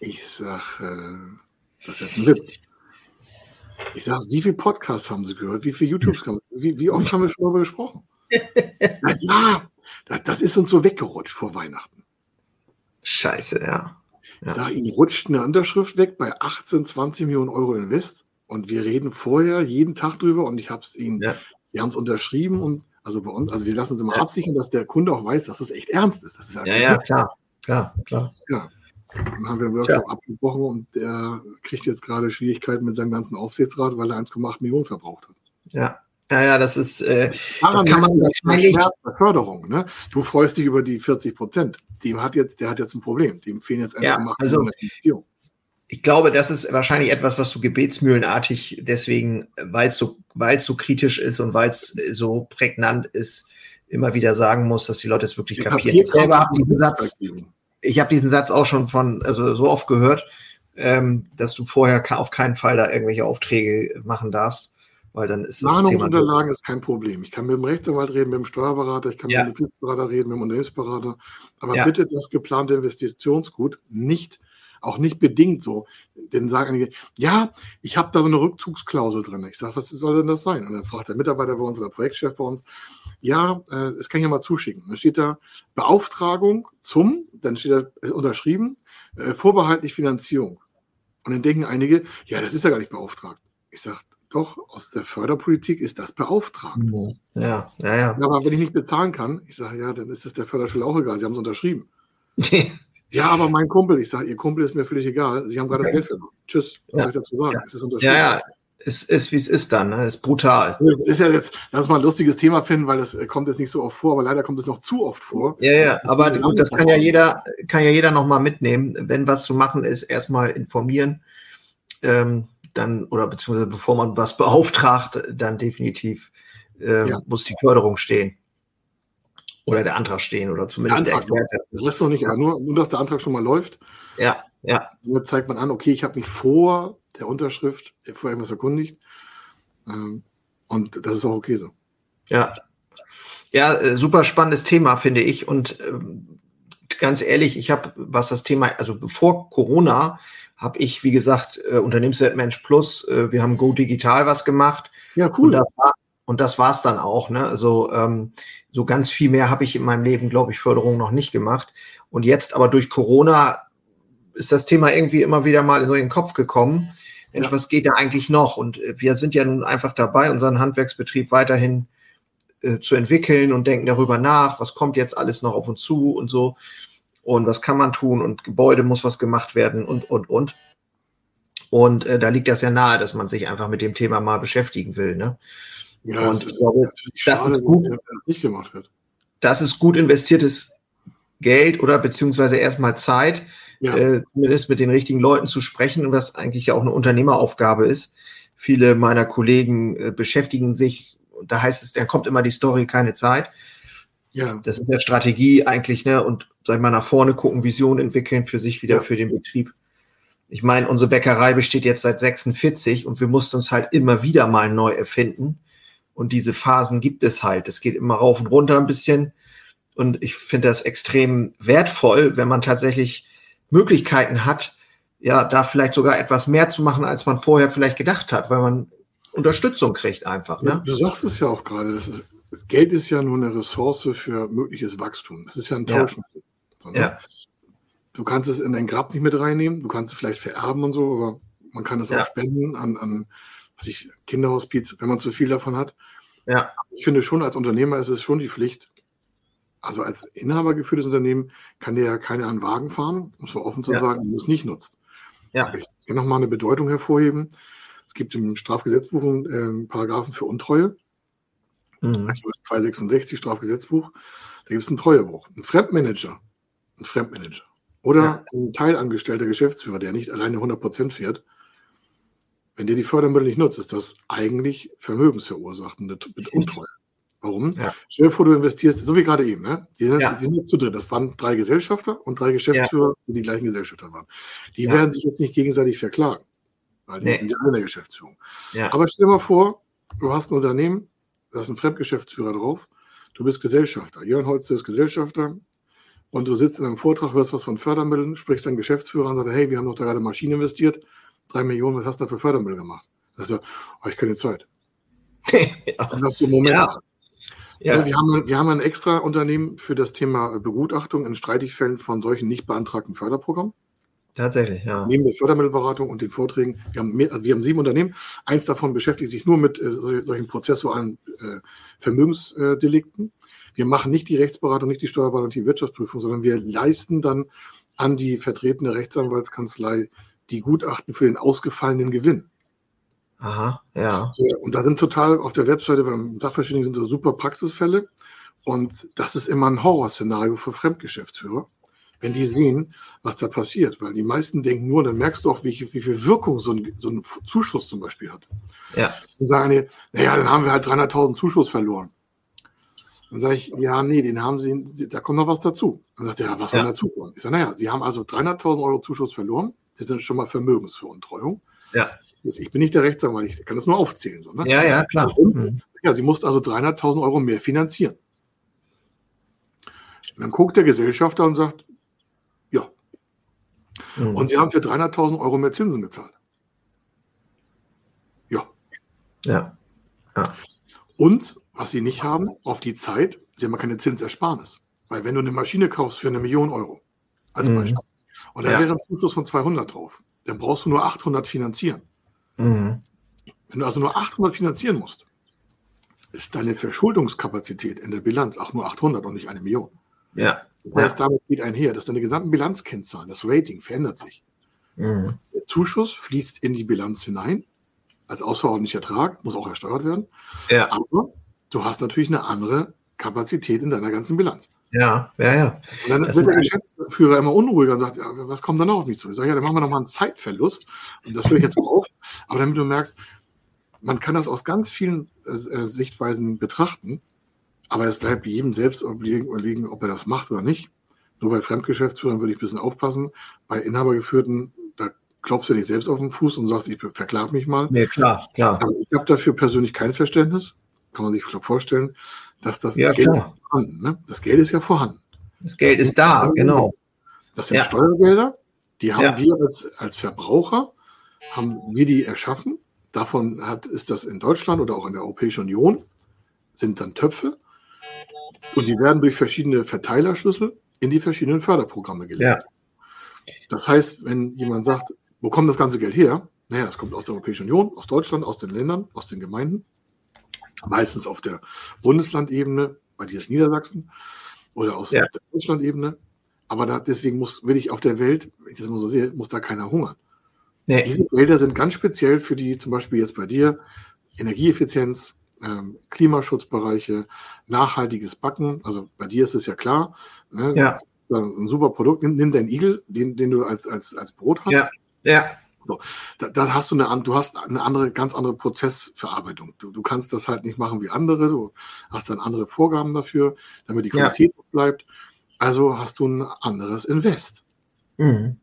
Ich sage, äh, das ist ein Witz. Ich sage, wie viele Podcasts haben Sie gehört? Wie viele YouTubes haben wie, wie oft haben wir schon darüber gesprochen? Ja, das, das, ist uns so weggerutscht vor Weihnachten. Scheiße, ja. Ja. Ich sage, Ihnen rutscht eine Unterschrift weg bei 18, 20 Millionen Euro Invest. Und wir reden vorher jeden Tag drüber und ich habe es Ihnen, ja. wir haben es unterschrieben und also bei uns, also wir lassen es immer ja. absichern, dass der Kunde auch weiß, dass das echt ernst ist. Ist ja, ja, klar, klar, klar. Ja. Dann haben wir einen Workshop ja. abgebrochen und der kriegt jetzt gerade Schwierigkeiten mit seinem ganzen Aufsichtsrat, weil er 1,8 Millionen verbraucht hat. Ja. Ja, das ist, äh, das kann man wahrscheinlich. Schmerz der Förderung, ne? Du freust dich über die 40 Prozent. Dem hat jetzt, der hat jetzt ein Problem. Dem fehlen jetzt 1,8 ja, also, Millionen. Ich glaube, das ist wahrscheinlich etwas, was du gebetsmühlenartig deswegen, weil es so, weil es so kritisch ist und weil es so prägnant ist, immer wieder sagen muss, dass die Leute es wirklich kapieren. Ich selber habe diesen Satz, ich habe diesen Satz auch schon von, also so oft gehört, ähm, dass du vorher auf keinen Fall da irgendwelche Aufträge machen darfst, weil dann ist das Thema. Unterlagen ist kein Problem. Ich kann mit dem Rechtsanwalt reden, mit dem Steuerberater, ich kann ja. mit dem Betriebsberater reden, mit dem Unternehmensberater. Aber ja. bitte das geplante Investitionsgut nicht, auch nicht bedingt so. Denn sagen einige, ja, ich habe da so eine Rückzugsklausel drin. Ich sage, was soll denn das sein? Und dann fragt der Mitarbeiter bei uns oder der Projektchef bei uns, ja, äh, das kann ich ja mal zuschicken. Dann steht da Beauftragung zum, dann steht da ist unterschrieben, äh, vorbehaltlich Finanzierung. Und dann denken einige, ja, das ist ja gar nicht beauftragt. Ich sage, doch, aus der Förderpolitik ist das beauftragt. Ja, ja, ja. Aber wenn ich nicht bezahlen kann, ich sage, ja, dann ist das der Förderstelle auch egal. Sie haben es unterschrieben. ja, aber mein Kumpel, ich sage, Ihr Kumpel ist mir völlig egal. Sie haben gerade okay. das Geld verloren. Tschüss, was ja. soll ich dazu sagen? Ja. Es ist unterschrieben. Ja, ja. Es ist, wie es ist dann, ne? Es ist brutal. Das ist ja jetzt, lass mal ein lustiges Thema finden, weil es kommt jetzt nicht so oft vor, aber leider kommt es noch zu oft vor. Ja, ja, aber gut, das kann ja jeder, kann ja jeder nochmal mitnehmen. Wenn was zu machen ist, erstmal informieren, ähm, dann, oder beziehungsweise bevor man was beauftragt, dann definitiv ähm, ja. muss die Förderung stehen. Oder der Antrag stehen oder zumindest der, der Experte. Das ist noch nicht, nur, nur, dass der Antrag schon mal läuft. Ja, ja. Damit zeigt man an, okay, ich habe mich vor der Unterschrift vor irgendwas erkundigt. Ähm, und das ist auch okay so. Ja. Ja, äh, super spannendes Thema, finde ich. Und ähm, ganz ehrlich, ich habe, was das Thema, also bevor Corona, habe ich, wie gesagt, äh, Unternehmenswertmensch Plus, äh, wir haben Go Digital was gemacht. Ja, cool. Und das war, und das war's dann auch. Ne? Also ähm, so ganz viel mehr habe ich in meinem Leben, glaube ich, Förderung noch nicht gemacht. Und jetzt aber durch Corona ist das Thema irgendwie immer wieder mal in so den Kopf gekommen. Mensch, ja. was geht da eigentlich noch? Und äh, wir sind ja nun einfach dabei, unseren Handwerksbetrieb weiterhin äh, zu entwickeln und denken darüber nach, was kommt jetzt alles noch auf uns zu und so. Und was kann man tun? Und Gebäude muss was gemacht werden und, und, und. Und äh, da liegt das ja nahe, dass man sich einfach mit dem Thema mal beschäftigen will. Ne? Ja, und ich glaube, das ist gut, nicht gemacht wird. Das ist gut investiertes Geld oder beziehungsweise erstmal Zeit, ja. äh, zumindest mit den richtigen Leuten zu sprechen und was eigentlich ja auch eine Unternehmeraufgabe ist. Viele meiner Kollegen äh, beschäftigen sich, da heißt es, dann kommt immer die Story, keine Zeit. Ja. Das ist ja Strategie eigentlich, ne? Und sag ich mal, nach vorne gucken, Vision entwickeln für sich wieder ja. für den Betrieb. Ich meine, unsere Bäckerei besteht jetzt seit 46 und wir mussten uns halt immer wieder mal neu erfinden. Und diese Phasen gibt es halt. Es geht immer rauf und runter ein bisschen. Und ich finde das extrem wertvoll, wenn man tatsächlich Möglichkeiten hat, ja, da vielleicht sogar etwas mehr zu machen, als man vorher vielleicht gedacht hat, weil man Unterstützung kriegt einfach. Ne? du sagst es ja auch gerade, Geld ist ja nur eine Ressource für mögliches Wachstum. Das ist ja ein Tauschmittel. Ja. Ne? ja. Du kannst es in dein Grab nicht mit reinnehmen, du kannst es vielleicht vererben und so, aber man kann es ja. auch spenden an, an was ich, Kinderhospiz, wenn man zu viel davon hat. Ja. Ich finde schon, als Unternehmer ist es schon die Pflicht, also als Inhaber geführtes Unternehmen kann der ja keine an Wagen fahren, um es mal offen zu ja. sagen, wenn es nicht nutzt. Ja. Ich kann nochmal eine Bedeutung hervorheben. Es gibt im Strafgesetzbuch einen äh, Paragraphen für Untreue. Mhm. 266 Strafgesetzbuch. Da gibt es einen Treuebruch. Ein Fremdmanager, ein Fremdmanager oder ja. ein teilangestellter Geschäftsführer, der nicht alleine 100% fährt, wenn der die Fördermittel nicht nutzt, ist das eigentlich vermögensverursachende mit Untreue. Warum? Ja. Stell dir vor, du investierst, so wie gerade eben, ne? Die sind, ja. die sind jetzt zu dritt. Das waren drei Gesellschafter und drei Geschäftsführer, die die gleichen Gesellschafter waren. Die werden sich jetzt nicht gegenseitig verklagen, weil die nee. sind ja alle in der Geschäftsführung. Aber stell dir mal vor, du hast ein Unternehmen, da ist ein Fremdgeschäftsführer drauf, du bist Gesellschafter. Jörn Holz ist Gesellschafter und du sitzt in einem Vortrag, hörst was von Fördermitteln, sprichst deinen Geschäftsführer an und sagst, hey, wir haben doch da gerade Maschinen investiert, drei Millionen, was hast du da für Fördermittel gemacht? Da sagt er, oh, ich keine Zeit. ja. Und das ist so Moment. Ja. Ja. Also wir, haben, wir haben ein extra Unternehmen für das Thema Begutachtung in Streitigfällen von solchen nicht beantragten Förderprogrammen. Tatsächlich, ja. Neben der Fördermittelberatung und den Vorträgen. Wir haben, mehr, also wir haben sieben Unternehmen. Eins davon beschäftigt sich nur mit äh, solchen prozessualen äh, Vermögensdelikten. Wir machen nicht die Rechtsberatung, nicht die Steuerberatung, die Wirtschaftsprüfung, sondern wir leisten dann an die vertretene Rechtsanwaltskanzlei die Gutachten für den ausgefallenen Gewinn. Aha, ja. Und da sind total auf der Webseite beim Sachverständigen sind so super Praxisfälle. Und das ist immer ein Horrorszenario für Fremdgeschäftsführer, wenn die sehen, was da passiert. Weil die meisten denken nur, dann merkst du auch, wie, wie viel Wirkung so ein, so ein Zuschuss zum Beispiel hat. Ja. Dann sagen die, naja, dann haben wir halt 300.000 Zuschuss verloren. Dann sage ich, ja, nee, den haben sie, da kommt noch was dazu. Dann sagt er, ja, was soll ja. dazu kommen? Ich sage, naja, sie haben also 300.000 Euro Zuschuss verloren. Das sind schon mal Vermögensveruntreuung. Ja. Ich bin nicht der Rechtsanwalt, ich kann das nur aufzählen. So, ne? Ja, ja, klar. Mhm. ja, sie musste also 300.000 Euro mehr finanzieren. Und dann guckt der Gesellschafter und sagt, ja. Mhm. Und sie haben für 300.000 Euro mehr Zinsen gezahlt. Ja. Ja. ja. Und was sie nicht haben, auf die Zeit, sie haben keine Zinsersparnis. Weil wenn du eine Maschine kaufst für eine Million Euro, als mhm. Beispiel, und da ja. wäre ein Zuschuss von 200 drauf, dann brauchst du nur 800 finanzieren. Mhm. Wenn du also nur 800 finanzieren musst, ist deine Verschuldungskapazität in der Bilanz auch nur 800 und nicht eine Million. Ja. Das heißt, damit geht einher, dass deine gesamten Bilanzkennzahlen, das Rating verändert sich. Mhm. Der Zuschuss fließt in die Bilanz hinein als außerordentlicher Ertrag, muss auch ersteuert werden. Ja. Aber du hast natürlich eine andere Kapazität in deiner ganzen Bilanz. Ja, ja, ja. Und dann Das wird der Geschäftsführer immer unruhiger und sagt, ja, was kommt dann noch auf mich zu? Ich sage, ja, dann machen wir noch mal einen Zeitverlust. Und das höre ich jetzt mal auf. Aber damit du merkst, man kann das aus ganz vielen äh, äh, Sichtweisen betrachten. Aber es bleibt jedem selbst überlegen, überlegen, ob er das macht oder nicht. Nur bei Fremdgeschäftsführern würde ich ein bisschen aufpassen. Bei Inhabergeführten, da klopfst du dich selbst auf den Fuß und sagst, ich verklag mich mal. Nee, klar, klar. Aber ich habe dafür persönlich kein Verständnis. Kann man sich vorstellen, dass das Ja, Geld klar. ist vorhanden. Ne? Das Geld ist ja vorhanden. Das Geld ist da, genau. Das sind Ja. Steuergelder, die haben Ja. wir als, als Verbraucher, haben wir die erschaffen. Davon hat, ist das in Deutschland oder auch in der Europäischen Union, sind dann Töpfe. Und die werden durch verschiedene Verteilerschlüssel in die verschiedenen Förderprogramme gelegt. Das heißt, wenn jemand sagt, wo kommt das ganze Geld her? Naja, es kommt aus der Europäischen Union, aus Deutschland, aus den Ländern, aus den Gemeinden. Meistens auf der Bundeslandebene, bei dir ist Niedersachsen, oder aus Ja. der Deutschlandebene. Aber da, deswegen muss, will ich auf der Welt, wenn ich das mal so sehe, muss da keiner hungern. Nee. Diese Gelder sind ganz speziell für die, zum Beispiel jetzt bei dir, Energieeffizienz, ähm, Klimaschutzbereiche, nachhaltiges Backen. Also bei dir ist es ja klar. Ne? Ja, Ein super Produkt. Nimm, nimm deinen Igel, den, den du als, als, als Brot hast. ja, ja, Da, da hast du eine, du hast eine andere, ganz andere Prozessverarbeitung. Du, du kannst das halt nicht machen wie andere. Du hast dann andere Vorgaben dafür, damit die Ja. Qualität bleibt. Also hast du ein anderes Invest. Mhm.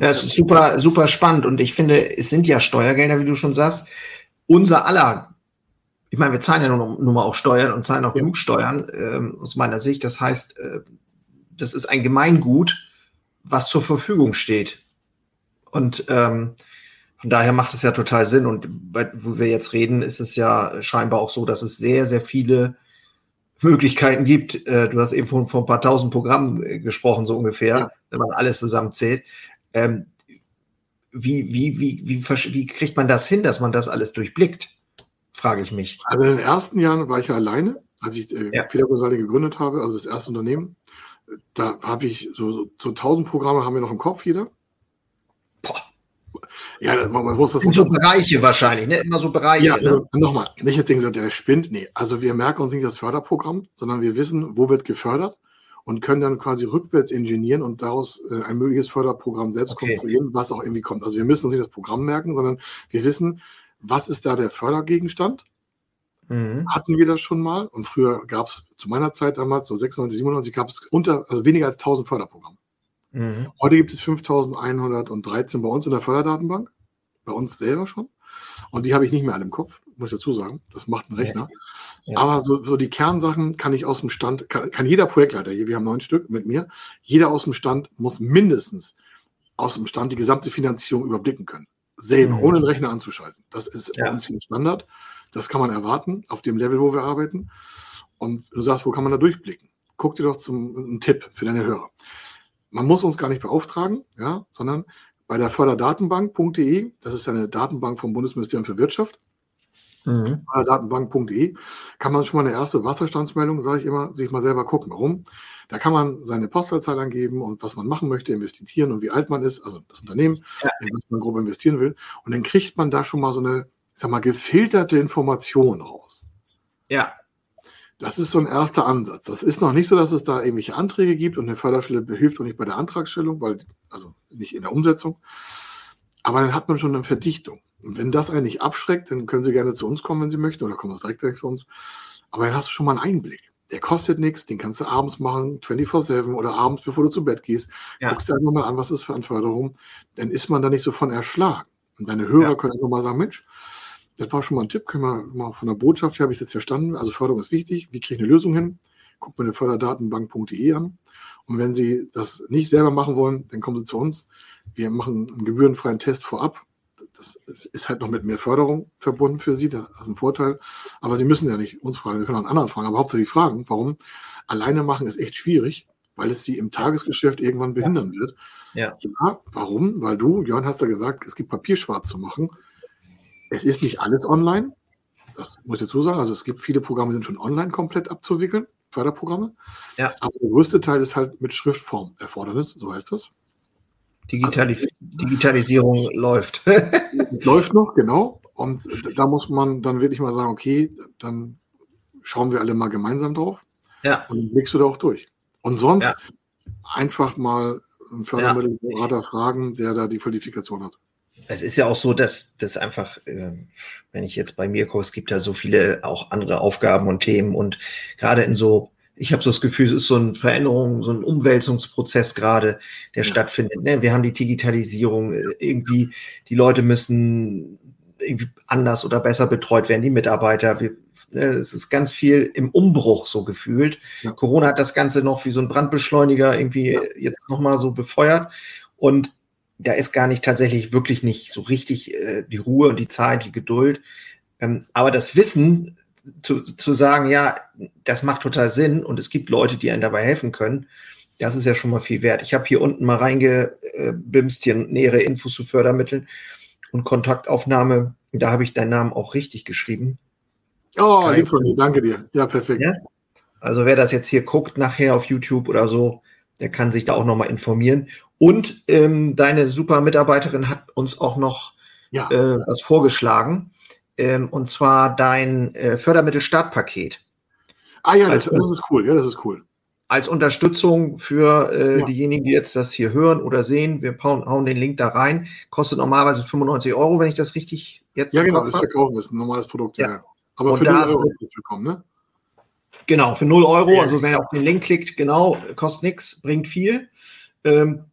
Das ist super, super spannend. Und ich finde, es sind ja Steuergelder, wie du schon sagst. Unser aller, ich meine, wir zahlen ja nun, nun mal auch Steuern und zahlen auch Ja. genug Steuern, ähm, aus meiner Sicht. Das heißt, äh, das ist ein Gemeingut, was zur Verfügung steht. Und ähm, von daher macht es ja total Sinn. Und bei, wo wir jetzt reden, ist es ja scheinbar auch so, dass es sehr, sehr viele Möglichkeiten gibt. Äh, du hast eben von, von ein paar tausend Programmen äh, gesprochen, so ungefähr, Ja. wenn man alles zusammenzählt. Ähm, wie, wie, wie, wie, wie kriegt man das hin, dass man das alles durchblickt? Frage ich mich. Also in den ersten Jahren war ich ja alleine, als ich äh, Ja. Gegründet habe, also das erste Unternehmen. Da habe ich so, so, so 1000 Programme haben wir noch im Kopf, jeder. Boah. Ja, das- man muss das sind so Bereiche wahrscheinlich, ne? Immer so Bereiche. Ja, ne? also nochmal, nicht jetzt denken, der spinnt. Nee, also wir merken uns nicht das Förderprogramm, sondern wir wissen, wo wird gefördert und können dann quasi rückwärts ingenieren und daraus äh, ein mögliches Förderprogramm selbst Okay. konstruieren, was auch irgendwie kommt. Also wir müssen uns nicht das Programm merken, sondern wir wissen, was ist da der Fördergegenstand? Mhm. Hatten wir das schon mal? Und früher gab es zu meiner Zeit damals, so 96, 97, gab es unter, also weniger als 1000 Förderprogramme. Mhm. Heute gibt es 5113 bei uns in der Förderdatenbank, bei uns selber schon. Und die habe ich nicht mehr alle im Kopf, muss ich dazu sagen. Das macht ein Rechner. Ja. Aber so, so die Kernsachen kann ich aus dem Stand, kann, kann jeder Projektleiter hier, wir haben neun Stück mit mir, jeder aus dem Stand muss mindestens aus dem Stand die gesamte Finanzierung überblicken können. Selber, Mhm. ohne den Rechner anzuschalten. Das ist bei Ja. uns ein Standard. Das kann man erwarten auf dem Level, wo wir arbeiten. Und du sagst, wo kann man da durchblicken? Guck dir doch zum einen Tipp für deine Hörer. Man muss uns gar nicht beauftragen, ja, sondern bei der Förderdatenbank.de, das ist eine Datenbank vom Bundesministerium für Wirtschaft, Mhm. Förderdatenbank.de, kann man schon mal eine erste Wasserstandsmeldung, sage ich immer, sich mal selber gucken. Warum? Da kann man seine Postleitzahl angeben und was man machen möchte, investieren und wie alt man ist, also das Unternehmen, Ja. in was man grob investieren will. Und dann kriegt man da schon mal so eine, ich sag mal, gefilterte Information raus. Ja, Das ist so ein erster Ansatz. Das ist noch nicht so, dass es da irgendwelche Anträge gibt und eine Förderstelle hilft auch nicht bei der Antragstellung, weil, also nicht in der Umsetzung. Aber dann hat man schon eine Verdichtung. Und wenn das einen nicht abschreckt, dann können Sie gerne zu uns kommen, wenn Sie möchten, oder kommen Sie direkt zu uns. Aber dann hast du schon mal einen Einblick. Der kostet nichts, den kannst du abends machen, 24-7 oder abends, bevor du zu Bett gehst. Ja. Guckst dir einfach mal an, was ist für eine Förderung. Dann ist man da nicht so von erschlagen. Und deine Hörer Ja. können einfach mal sagen, Mensch, das war schon mal ein Tipp, können wir mal von der Botschaft her, habe ich jetzt verstanden. Also Förderung ist wichtig. Wie kriege ich eine Lösung hin? Guckt mir eine Förderdatenbank.de an. Und wenn Sie das nicht selber machen wollen, dann kommen Sie zu uns. Wir machen einen gebührenfreien Test vorab. Das ist halt noch mit mehr Förderung verbunden für Sie. Das ist ein Vorteil. Aber Sie müssen ja nicht uns fragen. Sie können auch einen anderen fragen. Aber hauptsächlich fragen, warum. Alleine machen ist echt schwierig, weil es Sie im Tagesgeschäft irgendwann behindern wird. Ja. ja. Warum? Weil du, Jörn, hast ja gesagt, es gibt Papier schwarz zu machen. Es ist nicht alles online. Das muss ich dazu sagen. Also es gibt viele Programme, die sind schon online komplett abzuwickeln, Förderprogramme. Ja. Aber der größte Teil ist halt mit Schriftform Erfordernis, so heißt das. Digitali Digitalisierung läuft. Läuft noch, genau. Und da muss man dann wirklich mal sagen, okay, dann schauen wir alle mal gemeinsam drauf. Ja. Und dann blickst du da auch durch. Und sonst ja. einfach mal einen Fördermittelberater ja. fragen, der da die Qualifikation hat. Es ist ja auch so, dass das einfach, äh, wenn ich jetzt bei mir gucke, es gibt ja so viele auch andere Aufgaben und Themen und gerade in so, ich habe so das Gefühl, es ist so eine Veränderung, so ein Umwälzungsprozess gerade, der ja. stattfindet. Ne? Wir haben die Digitalisierung, äh, irgendwie die Leute müssen irgendwie anders oder besser betreut werden, die Mitarbeiter. Wir, ne, es ist ganz viel im Umbruch so gefühlt. Ja. Corona hat das Ganze noch wie so ein Brandbeschleuniger irgendwie ja. jetzt nochmal so befeuert. Und da ist gar nicht tatsächlich wirklich nicht so richtig äh, die Ruhe und die Zeit, die Geduld. Ähm, aber das Wissen zu, zu sagen, ja, das macht total Sinn und es gibt Leute, die einem dabei helfen können, das ist ja schon mal viel wert. Ich habe hier unten mal reingebimst, hier nähere Infos zu Fördermitteln und Kontaktaufnahme. Da habe ich deinen Namen auch richtig geschrieben. Oh, lieb von dir, danke dir. Ja, perfekt. Ja? Also wer das jetzt hier guckt nachher auf YouTube oder so, der kann sich da auch nochmal informieren. Und ähm, deine super Mitarbeiterin hat uns auch noch ja. äh, was vorgeschlagen. Ähm, und zwar dein äh, Fördermittel-Startpaket. Ah ja, das, das, ist cool. Ja, das ist cool als Unterstützung für äh, ja. diejenigen, die jetzt das hier hören oder sehen. Wir hauen, hauen, den Link da rein. Kostet normalerweise 95 Euro, wenn ich das richtig jetzt Ja, genau, das verkaufen ist ein normales Produkt. Ja. ja. Aber Und für 0 Euro willkommen, ne? Genau, für 0 Euro. Also wenn ihr auf den Link klickt, genau, kostet nichts, bringt viel. Ähm,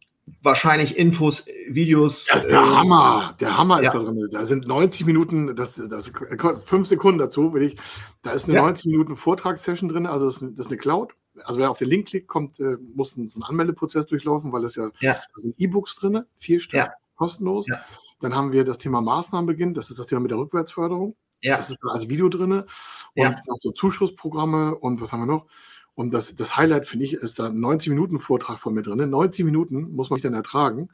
wahrscheinlich Infos, Videos. Ja, der äh, Hammer, der Hammer ist da drin. Da sind 90 Minuten, das, das fünf Sekunden dazu, will ich. Da ist eine 90 Minuten Vortragssession drin, also das ist, das ist eine Cloud also wer auf den Link klickt, kommt, äh, muss einen, so einen Anmeldeprozess durchlaufen, weil es ja, ja. da sind E-Books drin, vier Stück, ja. kostenlos. Ja. Dann haben wir das Thema Maßnahmenbeginn, das ist das Thema mit der Rückwärtsförderung. Ja. Das ist dann als Video drin. Und ja. noch so Zuschussprogramme und was haben wir noch? Und das, das Highlight, finde ich, ist da ein 90-Minuten-Vortrag von mir drin. 90 Minuten muss man sich dann ertragen.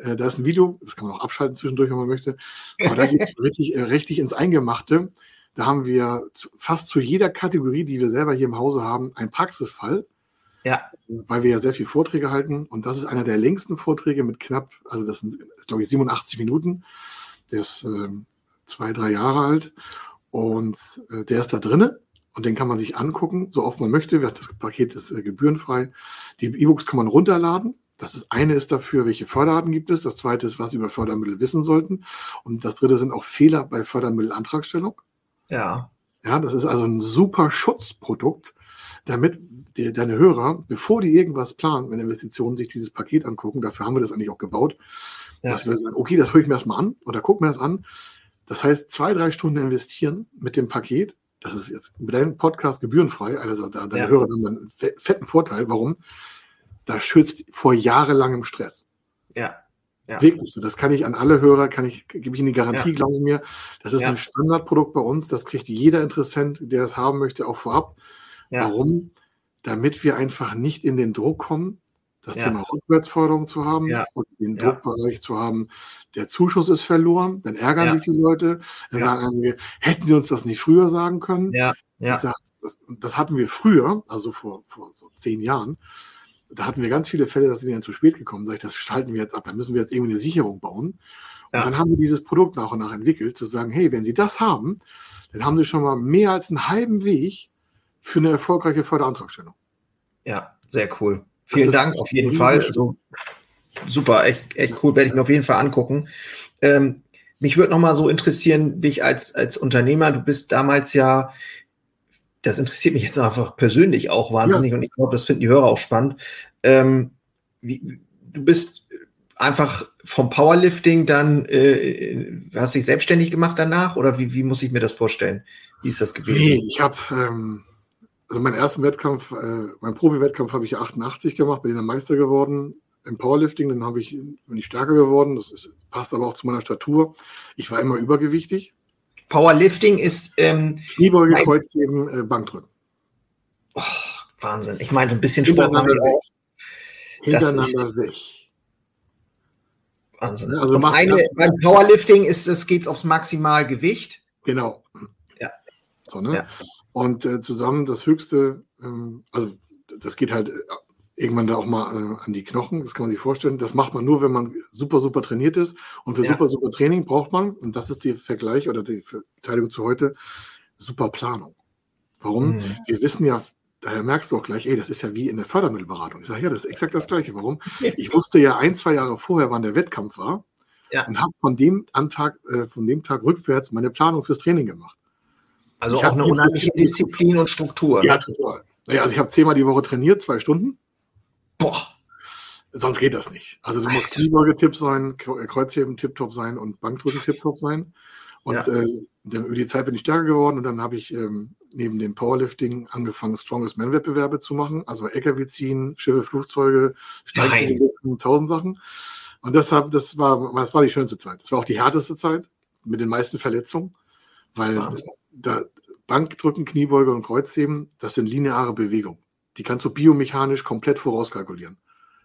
Äh, da ist ein Video, das kann man auch abschalten zwischendurch, wenn man möchte. Aber da geht es richtig, äh, richtig ins Eingemachte. Da haben wir zu, fast zu jeder Kategorie, die wir selber hier im Hause haben, einen Praxisfall. Ja. Weil wir ja sehr viel Vorträge halten. Und das ist einer der längsten Vorträge mit knapp, also das sind, glaube ich, 87 Minuten. Der ist äh, zwei, drei Jahre alt. Und äh, der ist da drinne. Und den kann man sich angucken, so oft man möchte. Das Paket ist äh, gebührenfrei. Die E-Books kann man runterladen. Das ist, eine ist dafür, welche Förderarten gibt es. Das zweite ist, was Sie über Fördermittel wissen sollten. Und das dritte sind auch Fehler bei Fördermittelantragstellung. Ja. Ja, das ist also ein super Schutzprodukt, damit die, deine Hörer, bevor die irgendwas planen mit Investitionen, sich dieses Paket angucken. Dafür haben wir das eigentlich auch gebaut. Ja. Dass wir sagen, okay, das höre ich mir erstmal an oder guck mir das an. Das heißt, zwei, drei Stunden investieren mit dem Paket. Das ist jetzt mit deinem Podcast gebührenfrei. Also da, deine ja. Hörer haben einen fetten Vorteil. Warum? Das schützt vor jahrelangem Stress. Ja. Ja. Wirklich so. Das kann ich an alle Hörer, kann ich, gebe ich Ihnen die Garantie, ja. glauben Sie mir. Das ist ja. ein Standardprodukt bei uns. Das kriegt jeder Interessent, der es haben möchte, auch vorab. Warum? Damit wir einfach nicht in den Druck kommen, das Thema Rückwärtsforderung zu haben und den Druckbereich zu haben, der Zuschuss ist verloren, dann ärgern sich die Leute, dann sagen wir, hätten sie uns das nicht früher sagen können. Ja. Ja. Sag, das, das, hatten wir früher, also vor, vor so zehn Jahren, da hatten wir ganz viele Fälle, dass sie dann zu spät gekommen sind. Das schalten wir jetzt ab. Da müssen wir jetzt irgendwie eine Sicherung bauen. Und ja. dann haben wir dieses Produkt nach und nach entwickelt, zu sagen, hey, wenn Sie das haben, dann haben Sie schon mal mehr als einen halben Weg für eine erfolgreiche Förderantragstellung. Ja, sehr cool. Vielen Dank auf jeden Fall. Also, super, echt, echt cool. Werde ich mir auf jeden Fall angucken. Ähm, mich würde noch mal so interessieren, dich als, als Unternehmer, du bist damals ja das interessiert mich jetzt einfach persönlich auch wahnsinnig ja. und ich glaube, das finden die Hörer auch spannend. Ähm, wie, du bist einfach vom Powerlifting dann, äh, hast dich selbstständig gemacht danach oder wie, wie muss ich mir das vorstellen? Wie ist das gewesen? Nee, ich habe, ähm, also meinen ersten Wettkampf, äh, meinen Profi-Wettkampf habe ich 88 gemacht, bin dann Meister geworden im Powerlifting, dann habe ich, bin ich stärker geworden, das ist, passt aber auch zu meiner Statur. Ich war immer übergewichtig, Powerlifting ist. Ähm, Kniebeuge, Kreuzheben, äh, Bankdrücken. Oh, Wahnsinn. Ich meine, ein bisschen Sport machen wir auch. Hintereinander weg. Wahnsinn. Also eine, beim Powerlifting ist es geht's aufs Maximalgewicht. Genau. Ja. So, ne? Ja. Und äh, zusammen das höchste, ähm, also das geht halt, äh, irgendwann da auch mal äh, an die Knochen. Das kann man sich vorstellen. Das macht man nur, wenn man super, super trainiert ist. Und für Ja. super, super Training braucht man, und das ist der Vergleich oder die Beteiligung zu heute, super Planung. Warum? Mhm. Wir wissen ja, daher merkst du auch gleich, ey, das ist ja wie in der Fördermittelberatung. Ich sage, ja, das ist exakt das Gleiche. Warum? Ich wusste ja ein, zwei Jahre vorher, wann der Wettkampf war. Ja. Und habe von dem Tag, äh, von dem Tag rückwärts meine Planung fürs Training gemacht. Also Ich auch hab eine unheimliche Disziplin und Struktur. Ja, total. Naja, also ich habe zehnmal die Woche trainiert, zwei Stunden. Boah. Sonst geht das nicht. Also du musst Kniebeuge-Tipp sein, Kre- Kreuzheben tipptopp sein und Bankdrücken tipptopp sein. Und Ja. äh, dann über die Zeit bin ich stärker geworden und dann habe ich ähm, neben dem Powerlifting angefangen, Strongest Man-Wettbewerbe zu machen. Also LKW ziehen, Schiffe, Flugzeuge, Steigkugeln, tausend Sachen. Und deshalb, das war, das war die schönste Zeit. Das war auch die härteste Zeit mit den meisten Verletzungen, weil Wahnsinn. Da Bankdrücken, Kniebeuge und Kreuzheben, das sind lineare Bewegungen. Die kannst du biomechanisch komplett vorauskalkulieren.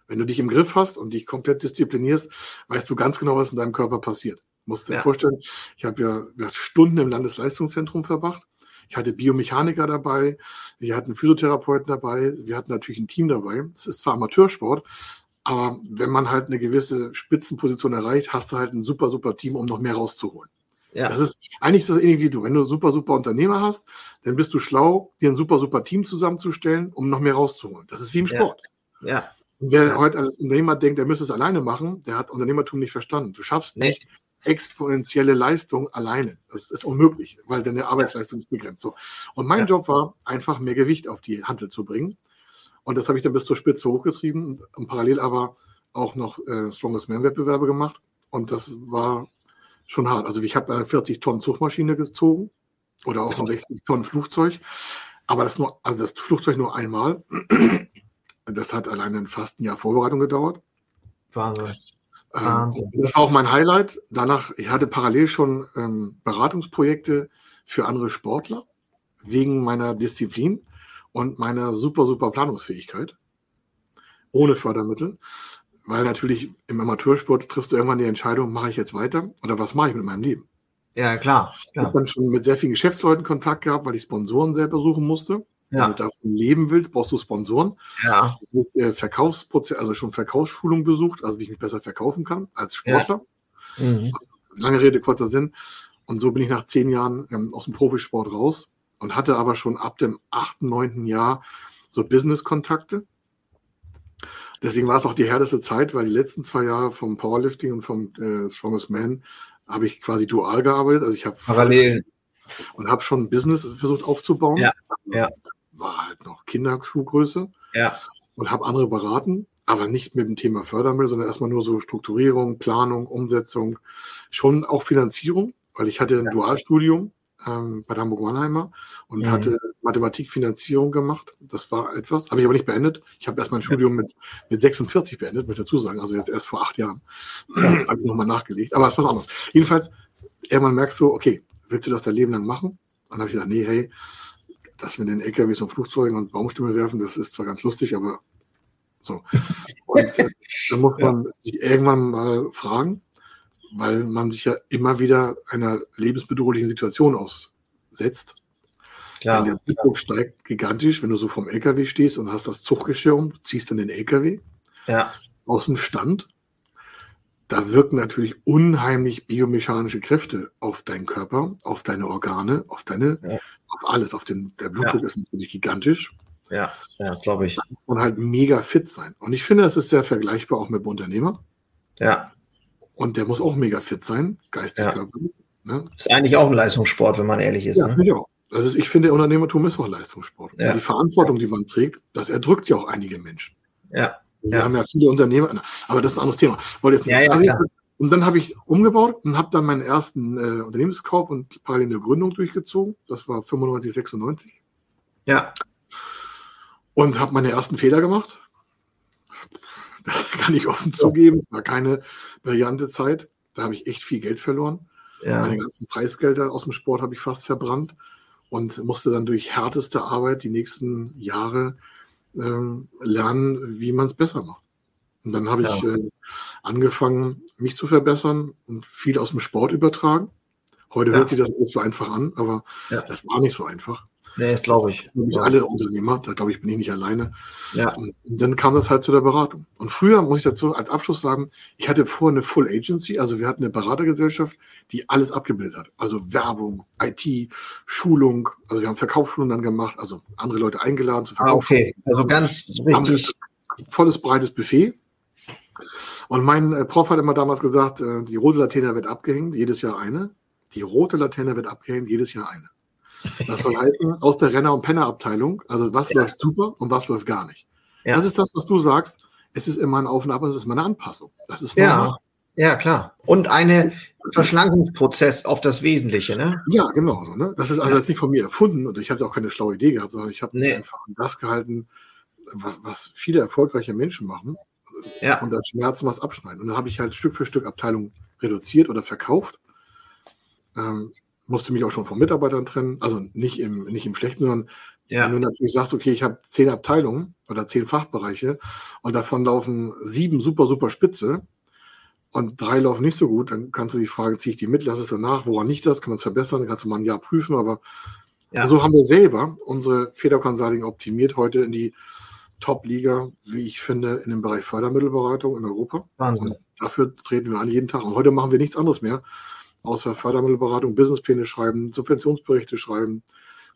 Wenn du dich im Griff hast und dich komplett disziplinierst, weißt du ganz genau, was in deinem Körper passiert. Musst dir Ja. vorstellen, ich habe ja Stunden im Landesleistungszentrum verbracht. Ich hatte Biomechaniker dabei, wir hatten Physiotherapeuten dabei, wir hatten natürlich ein Team dabei. Es ist zwar Amateursport, aber wenn man halt eine gewisse Spitzenposition erreicht, hast du halt ein super, super Team, um noch mehr rauszuholen. Ja. Das ist eigentlich so ähnlich wie du. Wenn du super, super Unternehmer hast, dann bist du schlau, dir ein super, super Team zusammenzustellen, um noch mehr rauszuholen. Das ist wie im Ja. Sport. Ja. Und wer heute als Unternehmer denkt, er müsste es alleine machen, der hat Unternehmertum nicht verstanden. Du schaffst Nee. nicht exponentielle Leistung alleine. Das ist unmöglich, weil deine Arbeitsleistung ist begrenzt. So. Und mein Ja. Job war, einfach mehr Gewicht auf die Handel zu bringen. Und das habe ich dann bis zur Spitze hochgetrieben und, und parallel aber auch noch äh, Strongest Man Wettbewerbe gemacht. Und das war schon hart. Also ich habe eine 40 Tonnen Zugmaschine gezogen oder auch ein 60 Tonnen Flugzeug. Aber das nur, also das Flugzeug nur einmal. Das hat alleine fast ein Jahr Vorbereitung gedauert. Wahnsinn. Ähm, Wahnsinn. das war auch mein Highlight. Danach, ich hatte parallel schon ähm, Beratungsprojekte für andere Sportler wegen meiner Disziplin und meiner super, super Planungsfähigkeit. Ohne Fördermittel. Weil natürlich im Amateursport triffst du irgendwann die Entscheidung, mache ich jetzt weiter oder was mache ich mit meinem Leben? Ja, klar. Ich klar. habe dann schon mit sehr vielen Geschäftsleuten Kontakt gehabt, weil ich Sponsoren selber suchen musste. Wenn Ja. du davon leben willst, brauchst du Sponsoren. Ja. äh, Verkaufsprozess, also schon Verkaufsschulung besucht, also wie ich mich besser verkaufen kann als Sportler. Mhm. Lange Rede, kurzer Sinn. Und so bin ich nach zehn Jahren ähm, aus dem Profisport raus und hatte aber schon ab dem achten, neunten Jahr so Business-Kontakte. Deswegen war es auch die härteste Zeit, weil die letzten zwei Jahre vom Powerlifting und vom äh, Strongest Man habe ich quasi dual gearbeitet. Also ich habe Parallel. und habe schon ein Business versucht aufzubauen. Ja, ja. War halt noch Kinderschuhgröße Ja. und habe andere beraten, aber nicht mit dem Thema Fördermittel, sondern erstmal nur so Strukturierung, Planung, Umsetzung, schon auch Finanzierung, weil ich hatte ein Dualstudium ähm, bei Hamburg-Mannheimer und Mhm. hatte Mathematikfinanzierung gemacht. Das war etwas, habe ich aber nicht beendet. Ich habe erst mein Studium mit, mit 46 beendet, möchte ich dazu sagen, also jetzt erst vor acht Jahren. habe ich nochmal nachgelegt, aber es ist was anderes. Jedenfalls, irgendwann merkst du, okay, willst du das dein Leben lang machen? Dann habe ich gesagt, nee, hey, das mit den LKWs und Flugzeugen und Baumstämme werfen, das ist zwar ganz lustig, aber so. Und äh, da muss man sich irgendwann mal fragen, weil man sich ja immer wieder einer lebensbedrohlichen Situation aussetzt. Klar. Denn der Druck steigt gigantisch, wenn du so vom LKW stehst und hast das Zuggeschirr um, ziehst dann den LKW Ja. aus dem Stand. Da wirken natürlich unheimlich biomechanische Kräfte auf deinen Körper, auf deine Organe, auf deine, Ja. auf alles. Auf den, der Blutdruck ist natürlich gigantisch Ja. Ja, glaube ich. und halt mega fit sein. Und ich finde, das ist sehr vergleichbar auch mit dem Unternehmer. Ja. Und der muss auch mega fit sein, geistig, Ja. Ne? Ist eigentlich auch ein Leistungssport, wenn man ehrlich ist. Ja, ne? finde ich auch. Also ich finde, Unternehmertum ist auch Leistungssport. Ja. Die Verantwortung, die man trägt, das erdrückt ja auch einige Menschen. Ja. Wir Ja. haben ja viele Unternehmer, aber das ist ein anderes Thema. Wollte jetzt nicht Ja, ja, und dann habe ich umgebaut und habe dann meinen ersten äh, Unternehmenskauf und parallel eine Gründung durchgezogen. Das war 95, 96. Ja. Und habe meine ersten Fehler gemacht. Das kann ich offen zugeben. Es war keine brillante Zeit. Da habe ich echt viel Geld verloren. Ja. Meine ganzen Preisgelder aus dem Sport habe ich fast verbrannt und musste dann durch härteste Arbeit die nächsten Jahre ähm, lernen, wie man es besser macht. Und dann habe ich Ja. äh, angefangen, mich zu verbessern und viel aus dem Sport übertragen. Heute Ja. hört sich das alles so einfach an, aber das war nicht so einfach. Nee, das glaube ich. Ja. Alle Unternehmer, da glaube ich, bin ich nicht alleine. Ja. Und dann kam das halt zu der Beratung. Und früher, muss ich dazu als Abschluss sagen, ich hatte vorher eine Full Agency, also wir hatten eine Beratergesellschaft, die alles abgebildet hat. Also Werbung, IT, Schulung, also wir haben Verkaufsschulen dann gemacht, also andere Leute eingeladen zu verkaufen. Ah, okay, also ganz richtig. Volles, breites Buffet. Und mein äh, Prof hat immer damals gesagt, äh, die rote Laterne wird abgehängt, jedes Jahr eine. Die rote Laterne wird abgehängt, jedes Jahr eine. Das soll heißen, aus der Renner- und Penner-Abteilung, also was ja. läuft super und was läuft gar nicht. Ja. Das ist das, was du sagst. Es ist immer ein Auf und Ab und es ist immer eine Anpassung. Das ist ja. Ja, klar. Und ein Verschlankungsprozess auf das Wesentliche, ne? Ja, genau so. Ne? Das ist also ja. nicht von mir erfunden und ich hatte auch keine schlaue Idee gehabt, sondern ich habe nee. einfach das gehalten, was, was, viele erfolgreiche Menschen machen. Ja. Und das Schmerzen was abschneiden. Und dann habe ich halt Stück für Stück Abteilungen reduziert oder verkauft. Ähm, musste mich auch schon von Mitarbeitern trennen. Also nicht im, nicht im Schlechten, sondern ja. wenn du natürlich sagst, okay, ich habe zehn Abteilungen oder zehn Fachbereiche und davon laufen sieben super, super spitze und drei laufen nicht so gut, dann kannst du die Frage, ziehe ich die mit, lass es danach, woran nicht das, kann man es verbessern, dann kannst du mal ein Jahr prüfen, aber ja. so haben wir selber unsere Feder Consulting optimiert heute in die Top-Liga, wie ich finde, in dem Bereich Fördermittelberatung in Europa. Wahnsinn. Und dafür treten wir an jeden Tag. Und heute machen wir nichts anderes mehr, außer Fördermittelberatung, Businesspläne schreiben, Subventionsberichte schreiben,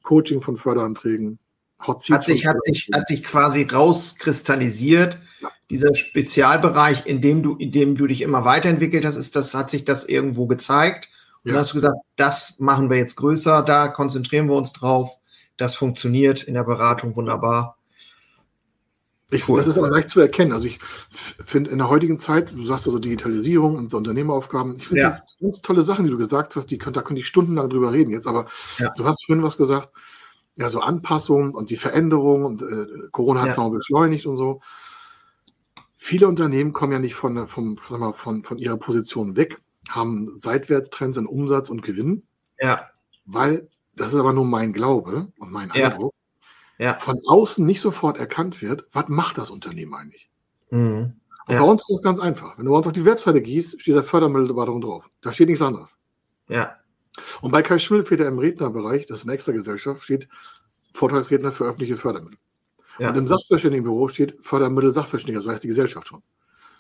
Coaching von Förderanträgen. Hot hat sich, hat, sich, hat sich quasi rauskristallisiert, ja. dieser Spezialbereich, in dem du, in dem du dich immer weiterentwickelt hast, ist das, hat sich das irgendwo gezeigt. Und ja. dann hast du gesagt, das machen wir jetzt größer, da konzentrieren wir uns drauf. Das funktioniert in der Beratung wunderbar. Ich, das ist aber leicht zu erkennen. Also ich finde in der heutigen Zeit, du sagst also Digitalisierung und so Unternehmeraufgaben, ich finde ja. ganz tolle Sachen, die du gesagt hast, die da können die stundenlang drüber reden jetzt, aber ja. du hast vorhin was gesagt, ja, so Anpassungen und die Veränderung und äh, Corona hat es ja. noch beschleunigt und so. Viele Unternehmen kommen ja nicht von, vom, von, von, von ihrer Position weg, haben Seitwärtstrends in Umsatz und Gewinn. Ja. Weil, das ist aber nur mein Glaube und mein Eindruck, ja. von außen nicht sofort erkannt wird, was macht das Unternehmen eigentlich? Mhm. Und ja. bei uns ist das ganz einfach. Wenn du bei uns auf die Webseite gehst, steht da Fördermittelberatung drauf. Da steht nichts anderes. Ja. Und bei Kai Schmillfeder im Rednerbereich, das ist eine extra Gesellschaft, steht Vortragsredner für öffentliche Fördermittel. Ja. Und im Sachverständigenbüro steht Fördermittel Sachverständiger, so heißt die Gesellschaft schon.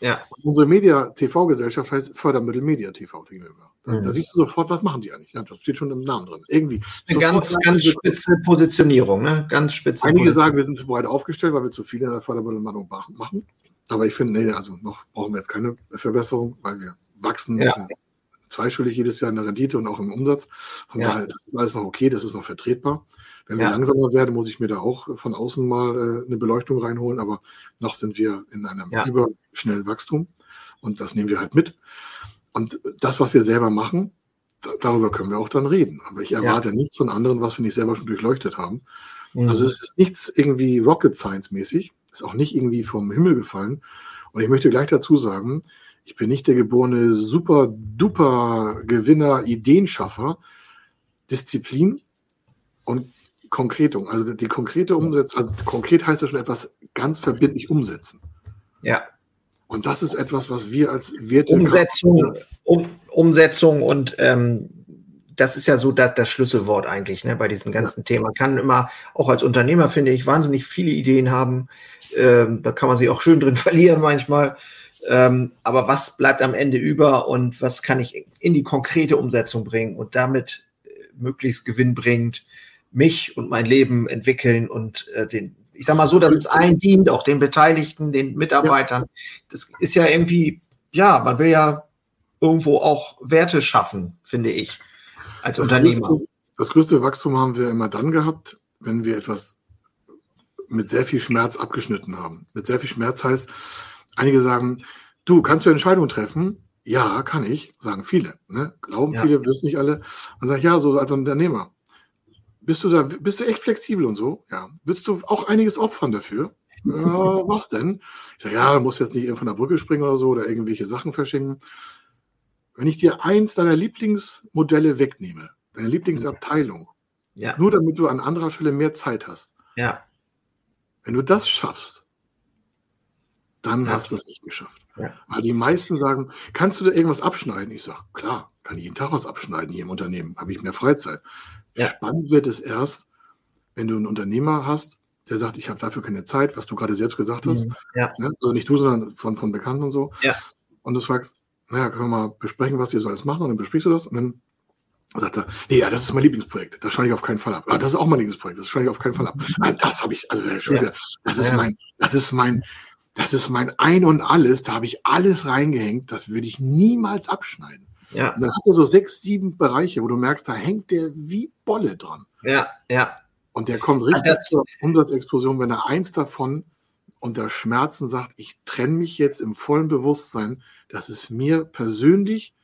Ja. Unsere Media-TV-Gesellschaft heißt Fördermittel Media TV gegenüber. Da, mhm. da, siehst du sofort, was machen die eigentlich. Ja, das steht schon im Namen drin. Irgendwie. Eine ganz, ganz spitze Positionierung, ne? Ganz spitze Einige sagen, wir sind zu breit aufgestellt, weil wir zu viel in der Fördermittelmachung machen. Aber ich finde, nee, also noch brauchen wir jetzt keine Verbesserung, weil wir wachsen ja. zweistellig jedes Jahr in der Rendite und auch im Umsatz. Von ja. daher, das ist alles noch okay, das ist noch vertretbar. Wenn wir ja. langsamer werden, muss ich mir da auch von außen mal äh, eine Beleuchtung reinholen, aber noch sind wir in einem überschnellen Wachstum und das nehmen wir halt mit. Und das, was wir selber machen, darüber können wir auch dann reden. Aber ich erwarte ja. nichts von anderen, was wir nicht selber schon durchleuchtet haben. Mhm. Also es ist nichts irgendwie Rocket Science mäßig, ist auch nicht irgendwie vom Himmel gefallen. Und ich möchte gleich dazu sagen, ich bin nicht der geborene super duper Gewinner, Ideenschaffer. Disziplin und Konkretung, also die konkrete Umsetzung, also konkret heißt ja schon etwas ganz verbindlich umsetzen. Ja. Und das ist etwas, was wir als Werte. Umsetzung, um, Umsetzung und ähm, das ist ja so das, das Schlüsselwort eigentlich ne, bei diesem ganzen ja. Thema. Man kann immer, auch als Unternehmer finde ich, wahnsinnig viele Ideen haben. Ähm, da kann man sich auch schön drin verlieren manchmal. Ähm, aber was bleibt am Ende über und was kann ich in die konkrete Umsetzung bringen und damit äh, möglichst gewinnbringend mich und mein Leben entwickeln und äh, den, ich sag mal so, dass es allen dient, auch den Beteiligten, den Mitarbeitern. Das ist ja irgendwie, ja, man will ja irgendwo auch Werte schaffen, finde ich, als das Unternehmer. Größte, das größte Wachstum haben wir immer dann gehabt, wenn wir etwas mit sehr viel Schmerz abgeschnitten haben. Mit sehr viel Schmerz heißt, einige sagen, du, kannst du Entscheidungen treffen? Ja, kann ich, sagen viele. Ne? Glauben ja. viele, wissen nicht alle. Und sagen, ja, so als Unternehmer. Bist du da, bist du echt flexibel und so? Ja. Willst du auch einiges opfern dafür? Ja, was denn? Ich sage, ja, du musst jetzt nicht von der Brücke springen oder so oder irgendwelche Sachen verschenken. Wenn ich dir eins deiner Lieblingsmodelle wegnehme, deine Lieblingsabteilung, ja. nur damit du an anderer Stelle mehr Zeit hast. Ja. Wenn du das schaffst, dann ja. hast du es nicht geschafft. Ja. Weil die meisten sagen, kannst du da irgendwas abschneiden? Ich sage, klar, kann ich jeden Tag was abschneiden hier im Unternehmen, habe ich mehr Freizeit. Ja. Spannend wird es erst, wenn du einen Unternehmer hast, der sagt, ich habe dafür keine Zeit, was du gerade selbst gesagt hast. Mhm. Ja. Ne? Also nicht du, sondern von, von Bekannten und so. Ja. Und du fragst, naja, können wir mal besprechen, was ihr so alles machen? Und dann besprichst du das und dann sagt er, nee, ja, das ist mein Lieblingsprojekt. Das schneide ich auf keinen Fall ab. Ah, das ist auch mein Lieblingsprojekt. Das schneide ich auf keinen Fall ab. Ah, das habe ich, also schon Ja. wieder, das ist mein, das ist mein, das ist mein Ein und Alles. Da habe ich alles reingehängt. Das würde ich niemals abschneiden. Ja, Und dann hat er so sechs, sieben Bereiche, wo du merkst, da hängt der wie Bolle dran. ja, ja. Und der kommt richtig das- zur Umsatzexplosion, wenn er eins davon unter Schmerzen sagt, ich trenne mich jetzt im vollen Bewusstsein, dass es mir persönlich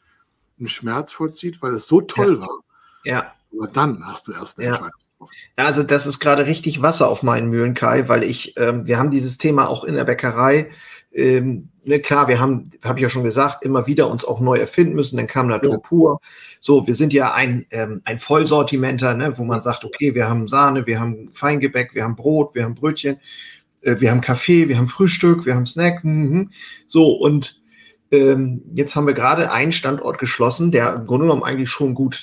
einen Schmerz vollzieht, weil es so toll war. Ja. Aber dann hast du erst eine Ja. Entscheidung. getroffen. Also das ist gerade richtig Wasser auf meinen Mühlen, Kai, weil ich, ähm, wir haben dieses Thema auch in der Bäckerei. Ähm, ne, klar, wir haben, habe ich ja schon gesagt, immer wieder uns auch neu erfinden müssen. Dann kam Natur Ja. pur. So, wir sind ja ein, ähm, ein Vollsortimenter, ne, wo man sagt, okay, wir haben Sahne, wir haben Feingebäck, wir haben Brot, wir haben Brötchen, äh, wir haben Kaffee, wir haben Frühstück, wir haben Snack. Mhm. So, und ähm, jetzt haben wir gerade einen Standort geschlossen, der im Grunde genommen eigentlich schon gut,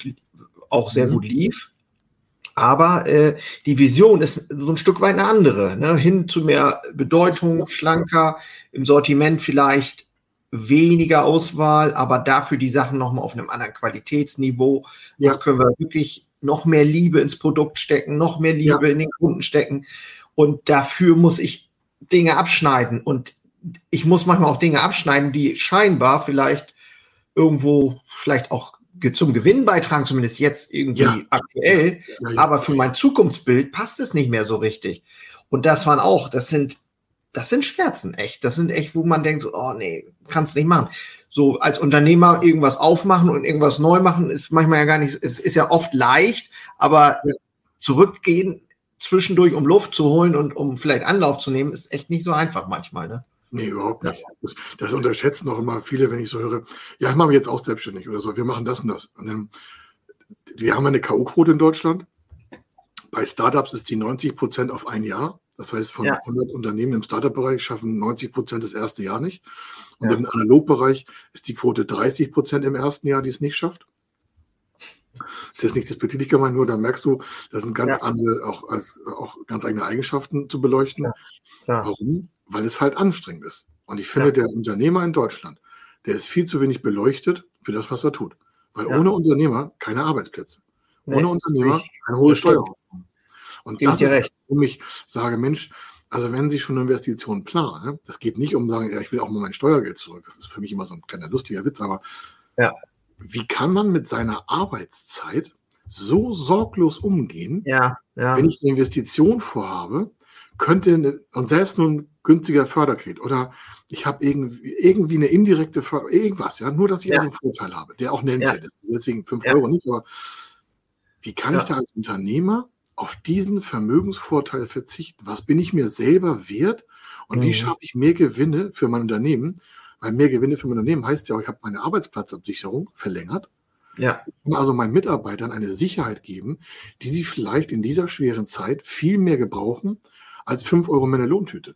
auch sehr Mhm. gut lief. Aber äh, die Vision ist so ein Stück weit eine andere, ne? hin zu mehr Bedeutung, schlanker, im Sortiment vielleicht weniger Auswahl, aber dafür die Sachen nochmal auf einem anderen Qualitätsniveau. Ja. Das können wir wirklich noch mehr Liebe ins Produkt stecken, noch mehr Liebe in den Kunden stecken. Und dafür muss ich Dinge abschneiden. Und ich muss manchmal auch Dinge abschneiden, die scheinbar vielleicht irgendwo vielleicht auch zum Gewinn beitragen, zumindest jetzt irgendwie Ja. aktuell. Ja, ja. Aber für mein Zukunftsbild passt es nicht mehr so richtig. Und das waren auch, das sind, das sind Schmerzen, echt. Das sind echt, wo man denkt, so, oh nee, kannst nicht machen. So als Unternehmer irgendwas aufmachen und irgendwas neu machen, ist manchmal ja gar nicht, es ist ja oft leicht, aber zurückgehen zwischendurch, um Luft zu holen und um vielleicht Anlauf zu nehmen, ist echt nicht so einfach manchmal, ne? Nee, überhaupt nicht. Das, das unterschätzen auch immer viele, wenn ich so höre, ja, ich mache mich jetzt auch selbstständig oder so, wir machen das und das. Und dann, wir haben eine K.O.-Quote in Deutschland. Bei Startups ist die 90 Prozent auf ein Jahr. Das heißt, von Ja. 100 Unternehmen im Startup-Bereich schaffen 90 Prozent das erste Jahr nicht. Und Ja. im Analogbereich ist die Quote 30 Prozent im ersten Jahr, die es nicht schafft. Das ist jetzt nicht despektierlich gemeint, nur da merkst du, das sind ganz Ja. andere, auch, als, auch ganz eigene Eigenschaften zu beleuchten. Warum? Weil es halt anstrengend ist. Und ich finde, Ja. der Unternehmer in Deutschland, der ist viel zu wenig beleuchtet für das, was er tut. Weil Ja. ohne Unternehmer keine Arbeitsplätze. Nee, ohne Unternehmer keine hohe. Steueraufkommen. Und Gebe das ist, recht. warum ich sage, Mensch, also wenn Sie schon eine Investition planen, ne, das geht nicht um sagen, ja, ich will auch mal mein Steuergeld zurück. Das ist für mich immer so ein kleiner lustiger Witz, aber Ja. wie kann man mit seiner Arbeitszeit so sorglos umgehen, Ja, ja. wenn ich eine Investition vorhabe, könnte, und selbst nur ein günstiger Förderkredit oder ich habe irgendwie, irgendwie eine indirekte Förderung, irgendwas, ja, nur dass ich Ja. also einen Vorteil habe, der auch nennenswert ist. Deswegen 5 Ja. Euro nicht, aber wie kann Ja. ich da als Unternehmer auf diesen Vermögensvorteil verzichten? Was bin ich mir selber wert und wie Mhm. schaffe ich mehr Gewinne für mein Unternehmen? Weil mehr Gewinne für mein Unternehmen heißt ja auch, ich habe meine Arbeitsplatzabsicherung verlängert ja, kann also meinen Mitarbeitern eine Sicherheit geben, die sie vielleicht in dieser schweren Zeit viel mehr gebrauchen als 5 Euro mehr eine Lohntüte.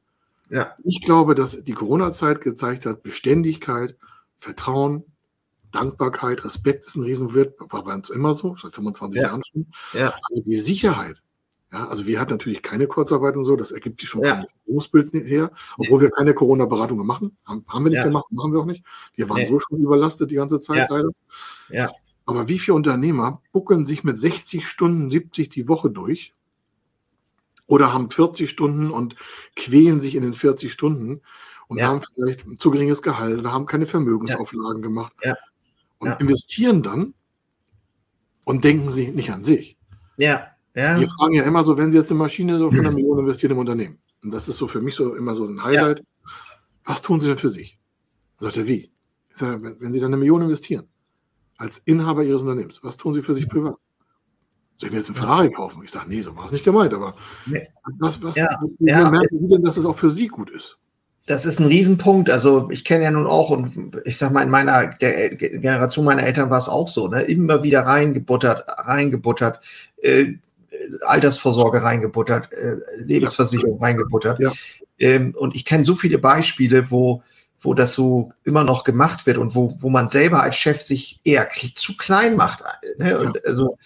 Ja, Ich glaube, dass die Corona-Zeit gezeigt hat, Beständigkeit, Vertrauen, Dankbarkeit, Respekt ist ein Riesenwert, war bei uns immer so, seit 25 Ja. Jahren schon. ja, Aber die Sicherheit, ja, also wir hatten natürlich keine Kurzarbeit und so, das ergibt sich schon Ja. vom Berufsbild her, obwohl wir keine Corona-Beratung machen, haben, haben wir nicht Ja. gemacht, machen wir auch nicht. Wir waren Nee. so schon überlastet die ganze Zeit Ja. leider. ja, Aber wie viele Unternehmer buckeln sich mit 60 Stunden, 70 die Woche durch oder haben 40 Stunden und quälen sich in den 40 Stunden und Ja. haben vielleicht ein zu geringes Gehalt oder haben keine Vermögensauflagen gemacht Ja. und Ja. investieren dann und denken sie nicht an sich. ja, ja, Wir fragen ja immer so, wenn Sie jetzt eine Maschine so von einer Million investieren im Unternehmen, und das ist so für mich so immer so ein Highlight, was tun Sie denn für sich? Sagt er, wie? Sage, wenn Sie dann eine Million investieren, als Inhaber Ihres Unternehmens, was tun Sie für sich privat? Soll ich mir jetzt einen Ferrari kaufen? Ich sage, nee, so war es nicht gemeint, aber Nee. was, was, Ja, ja. merken Sie denn, dass es auch für Sie gut ist? Das ist ein Riesenpunkt. Also ich kenne ja nun auch und ich sag mal, in meiner der Generation meiner Eltern war es auch so, ne? Immer wieder reingebuttert, reingebuttert, äh, Altersvorsorge reingebuttert, äh, Lebensversicherung reingebuttert. Ja. Ähm, und ich kenne so viele Beispiele, wo, wo das so immer noch gemacht wird und wo, wo man selber als Chef sich eher zu klein macht. Ne? Und also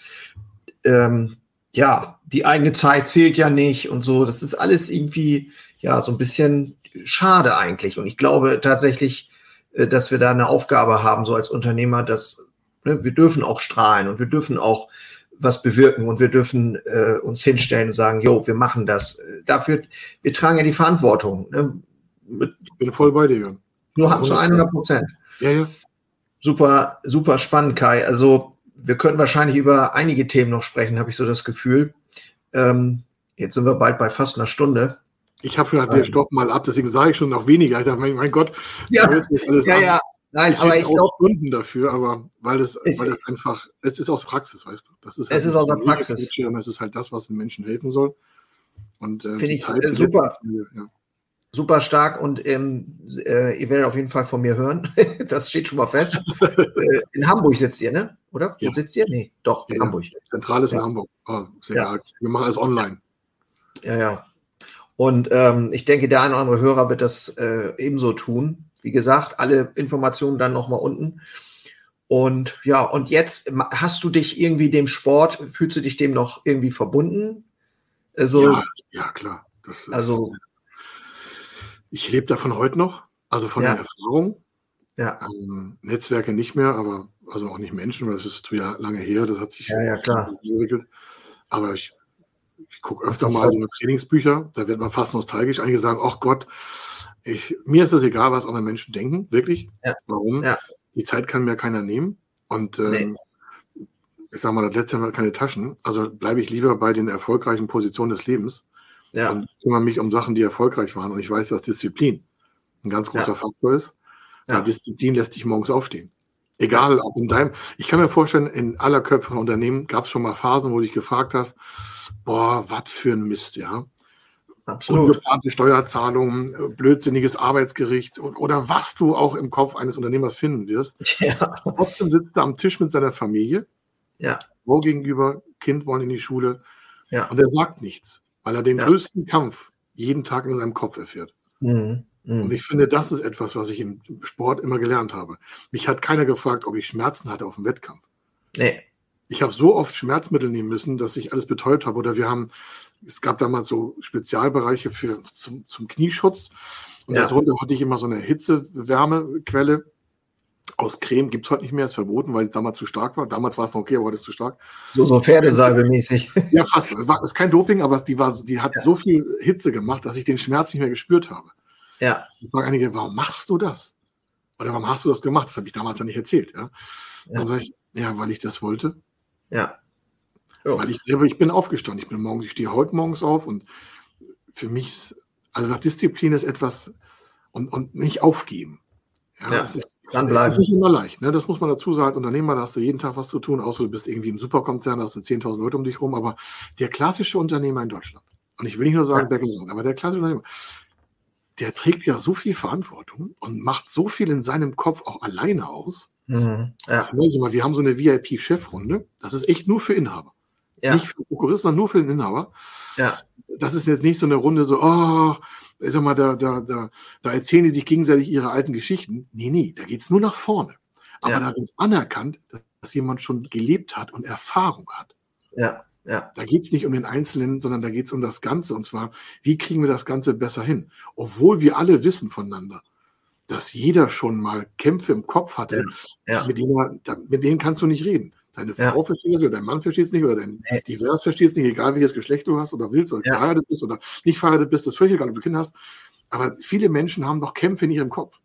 ähm, ja, die eigene Zeit zählt ja nicht und so. Das ist alles irgendwie, ja, so ein bisschen schade eigentlich. Und ich glaube tatsächlich, äh, dass wir da eine Aufgabe haben, so als Unternehmer, dass ne, wir dürfen auch strahlen und wir dürfen auch was bewirken und wir dürfen äh, uns hinstellen und sagen, jo, wir machen das. Dafür, wir tragen ja die Verantwortung. Ne? ich bin voll bei dir. Nur zu 100 Prozent. Ja, ja. Super, super spannend, Kai. Also wir können wahrscheinlich über einige Themen noch sprechen, habe ich so das Gefühl. Ähm, jetzt sind wir bald bei fast einer Stunde. Ich habe schon gesagt, wir stoppen mal ab, deswegen sage ich schon noch weniger. Ich dachte, mein, Gott, ja, ja, ja. Nein, ich aber ich glaube Stunden dafür, aber weil es, weil es einfach, es ist aus Praxis, weißt du. Das ist halt es ist aus der Praxis. Es ist halt das, was den Menschen helfen soll. Und äh, finde ich Zeit super. Mir, ja. Super stark und ähm, äh, ihr werdet auf jeden Fall von mir hören. das steht schon mal fest. Äh, in Hamburg sitzt ihr, ne? Oder? Wo ja. sitzt ihr? Nee, doch, in Hamburg. Zentral ist in Hamburg. Oh, sehr Wir machen alles online. Ja, ja. Und ähm, ich denke, der eine oder andere Hörer wird das äh, ebenso tun. Wie gesagt, alle Informationen dann nochmal unten. Und ja, und jetzt hast du dich irgendwie dem Sport, fühlst du dich dem noch irgendwie verbunden? Also, ja, ja, klar. Ist, also, ich lebe davon heute noch, also von ja. der Erfahrung. Ja. Ähm, Netzwerke nicht mehr, aber also auch nicht Menschen, weil das ist zu ja lange her, das hat sich ja, ja, klar. entwickelt. Aber ich ich gucke öfter mal so Trainingsbücher, da wird man fast nostalgisch. Einige sagen, ach Gott, ich, mir ist es egal, was andere Menschen denken, wirklich. Ja. Warum? Ja. Die Zeit kann mir keiner nehmen. Und ähm, nee. ich sage mal, das letzte Mal keine Taschen. Also bleibe ich lieber bei den erfolgreichen Positionen des Lebens ja. und kümmere mich um Sachen, die erfolgreich waren. Und ich weiß, dass Disziplin ein ganz großer ja. Faktor ist. Ja. Disziplin lässt dich morgens aufstehen. Egal, ob in deinem, ich kann mir vorstellen, in aller Köpfe von Unternehmen gab es schon mal Phasen, wo du dich gefragt hast, boah, was für ein Mist, ja. Absolut. Ungeplante Steuerzahlungen, blödsinniges Arbeitsgericht oder was du auch im Kopf eines Unternehmers finden wirst. Ja. Trotzdem sitzt er am Tisch mit seiner Familie. Ja. Wo gegenüber, Kind wollen in die Schule. Ja. Und er sagt nichts, weil er den ja. größten Kampf jeden Tag in seinem Kopf erfährt. Mhm. Mhm. Und ich finde, das ist etwas, was ich im Sport immer gelernt habe. Mich hat keiner gefragt, ob ich Schmerzen hatte auf dem Wettkampf. Nee. Ich habe so oft Schmerzmittel nehmen müssen, dass ich alles betäubt habe. Oder wir haben, es gab damals so Spezialbereiche für, zum, zum Knieschutz. Und ja. darunter hatte ich immer so eine Hitze-Wärmequelle aus Creme. Gibt es heute nicht mehr, ist verboten, weil es damals zu stark war. Damals war es noch okay, aber heute ist es zu stark. So, so Pferdesalbe-mäßig. Ja, fast. War, ist kein Doping, aber die, war, die hat ja. so viel Hitze gemacht, dass ich den Schmerz nicht mehr gespürt habe. Ja. Ich frage einige, warum machst du das? Oder warum hast du das gemacht? Das habe ich damals ja nicht erzählt. Ja? ja. Dann sage ich, ja, weil ich das wollte. Ja. Oh. Weil ich selber, ich bin aufgestanden. Ich bin morgens, ich stehe heute morgens auf und für mich ist, also Disziplin ist etwas und, und nicht aufgeben. Ja, ja es ist, es ist nicht immer leicht. Ne? Das muss man dazu sagen. Als Unternehmer, da hast du jeden Tag was zu tun, außer du bist irgendwie im Superkonzern, da hast du 10.000 Leute um dich rum. Aber der klassische Unternehmer in Deutschland, und ich will nicht nur sagen ja. aber der klassische Unternehmer, der trägt ja so viel Verantwortung und macht so viel in seinem Kopf auch alleine aus. Mhm. Ja. Mal, wir haben so eine VIP-Chefrunde. Das ist echt nur für Inhaber. Ja. Nicht für Prokuristen, sondern nur für den Inhaber. Ja. Das ist jetzt nicht so eine Runde so, oh, ich sag mal, da, da, da, da erzählen die sich gegenseitig ihre alten Geschichten. Nee, nee, da geht's nur nach vorne. Aber ja. da wird anerkannt, dass jemand schon gelebt hat und Erfahrung hat. Ja. Ja. Da geht es nicht um den Einzelnen, sondern da geht es um das Ganze. Und zwar, wie kriegen wir das Ganze besser hin? Obwohl wir alle wissen voneinander, dass jeder schon mal Kämpfe im Kopf hatte, ja. Ja. Mit, denen, mit, denen, kannst du nicht reden. Deine Frau ja. versteht es oder dein Mann versteht es nicht, oder dein nee. Divers versteht es nicht, egal welches Geschlecht du hast oder willst, oder ja. verheiratet bist oder nicht verheiratet bist, das ist völlig egal, ob du Kinder hast. Aber viele Menschen haben noch Kämpfe in ihrem Kopf.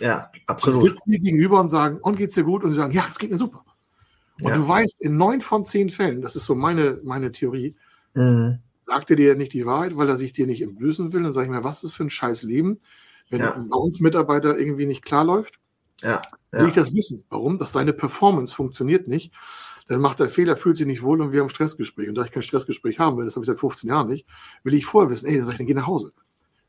Ja, absolut. Und sitzen dir gegenüber und sagen, und geht's dir gut? Und sie sagen, ja, es geht mir super. Und ja. du weißt, in neun von zehn Fällen, das ist so meine, meine Theorie, mhm. sagt er dir nicht die Wahrheit, weil er sich dir nicht entblößen will. Dann sage ich mir, was ist das für ein scheiß Leben, wenn ja. bei uns Mitarbeiter irgendwie nicht klar läuft? Ja. Ja. Will ich das wissen? Warum? Dass seine Performance funktioniert nicht. Dann macht er Fehler, fühlt sich nicht wohl und wir haben Stressgespräch. Und da ich kein Stressgespräch haben will, das habe ich seit 15 Jahren nicht, will ich vorher wissen, ey, dann sage ich, dann geh nach Hause.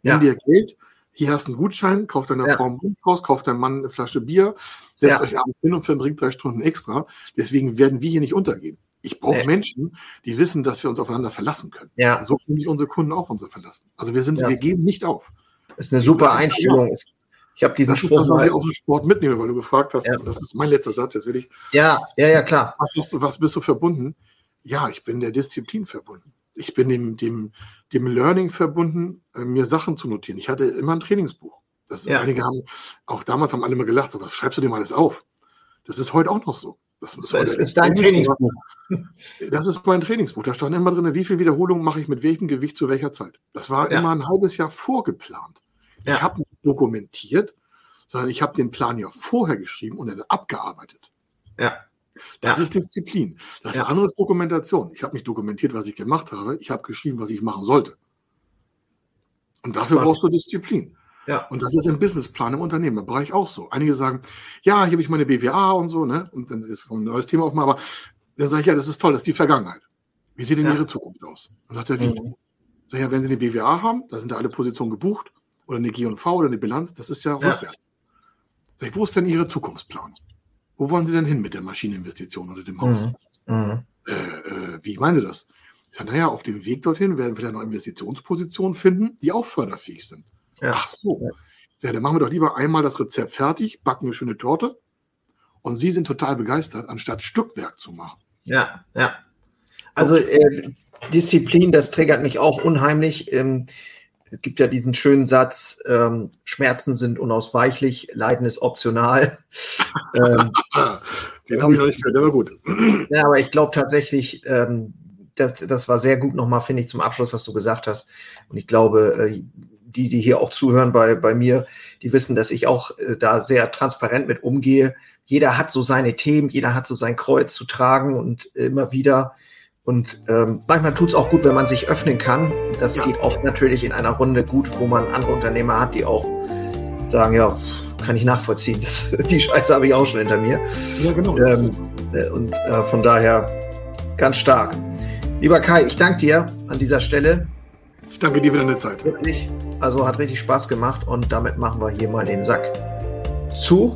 Nimm dir Geld, hier hast du einen Gutschein, kauf deiner ja. Frau ein Buchhaus, kauf deinem Mann eine Flasche Bier, setzt ja. euch abends hin und verbringt drei Stunden extra. Deswegen werden wir hier nicht untergehen. Ich brauche nee. Menschen, die wissen, dass wir uns aufeinander verlassen können. Ja. So können sich unsere Kunden auch unser verlassen. Also wir sind, ja. wir geben nicht auf. Das ist eine super Einstellung. Ich habe diesen das Spruch ist das, was ich aus dem Sport mitnehme, weil du gefragt hast. Ja. Das ist mein letzter Satz. Jetzt will ich. Ja, ja, ja, klar. Was, hast du, was bist du verbunden? Ja, ich bin der Disziplin verbunden. ich bin dem, dem, dem Learning verbunden, äh, mir Sachen zu notieren. Ich hatte immer ein Trainingsbuch. Das ja. Einige haben, auch damals haben alle immer gelacht, so, was schreibst du dir mal alles auf? Das ist heute auch noch so. Das ist, das ist dein Trainingsbuch. Das ist mein Trainingsbuch. Da stand immer drin, wie viele Wiederholungen mache ich mit welchem Gewicht zu welcher Zeit. Das war ja. immer ein halbes Jahr vorgeplant. Ja. Ich habe nicht dokumentiert, sondern ich habe den Plan ja vorher geschrieben und dann abgearbeitet. Ja. Das ja. ist Disziplin. Das ja. andere ist Dokumentation. Ich habe nicht dokumentiert, was ich gemacht habe. Ich habe geschrieben, was ich machen sollte. Und dafür brauchst du Disziplin. Ja. Und das ist im Businessplan im Unternehmerbereich auch so. Einige sagen, ja, hier habe ich meine BWA und so, ne? Und dann ist ein neues Thema aufmachen, aber dann sage ich, ja, das ist toll, das ist die Vergangenheit. Wie sieht denn ja. Ihre Zukunft aus? Dann sagt er, wie? Mhm. Sag ich, ja, wenn Sie eine BWA haben, da sind da alle Positionen gebucht, oder eine G&V oder eine Bilanz, das ist ja, ja. rückwärts. Sag ich, wo ist denn Ihre Zukunftsplan? Wo wollen Sie denn hin mit der Maschineninvestition oder dem Haus? Mhm. Mhm. Äh, äh, wie meinen Sie das? Ich sage, naja, auf dem Weg dorthin werden wir dann noch Investitionspositionen finden, die auch förderfähig sind. Ja. Ach so. Ja, dann machen wir doch lieber einmal das Rezept fertig, backen eine schöne Torte und Sie sind total begeistert, anstatt Stückwerk zu machen. Ja, ja. Also äh, Disziplin, das triggert mich auch unheimlich. Ähm, es gibt ja diesen schönen Satz, ähm, Schmerzen sind unausweichlich, Leiden ist optional. ähm, Den habe ich noch nicht gehört, war gut. ja, aber ich glaube tatsächlich, ähm, das, das war sehr gut nochmal, finde ich, zum Abschluss, was du gesagt hast. Und ich glaube, äh, die, die hier auch zuhören bei, bei mir, die wissen, dass ich auch äh, da sehr transparent mit umgehe. Jeder hat so seine Themen, jeder hat so sein Kreuz zu tragen und immer wieder. Und ähm, manchmal tut es auch gut, wenn man sich öffnen kann. Das ja. geht oft natürlich in einer Runde gut, wo man andere Unternehmer hat, die auch sagen, ja, kann ich nachvollziehen. Das, die Scheiße habe ich auch schon hinter mir. Ja, genau. Ähm, äh, und äh, von daher ganz stark. Lieber Kai, ich danke dir an dieser Stelle. Ich danke dir für deine Zeit. Wirklich. Also hat richtig Spaß gemacht und damit machen wir hier mal den Sack zu.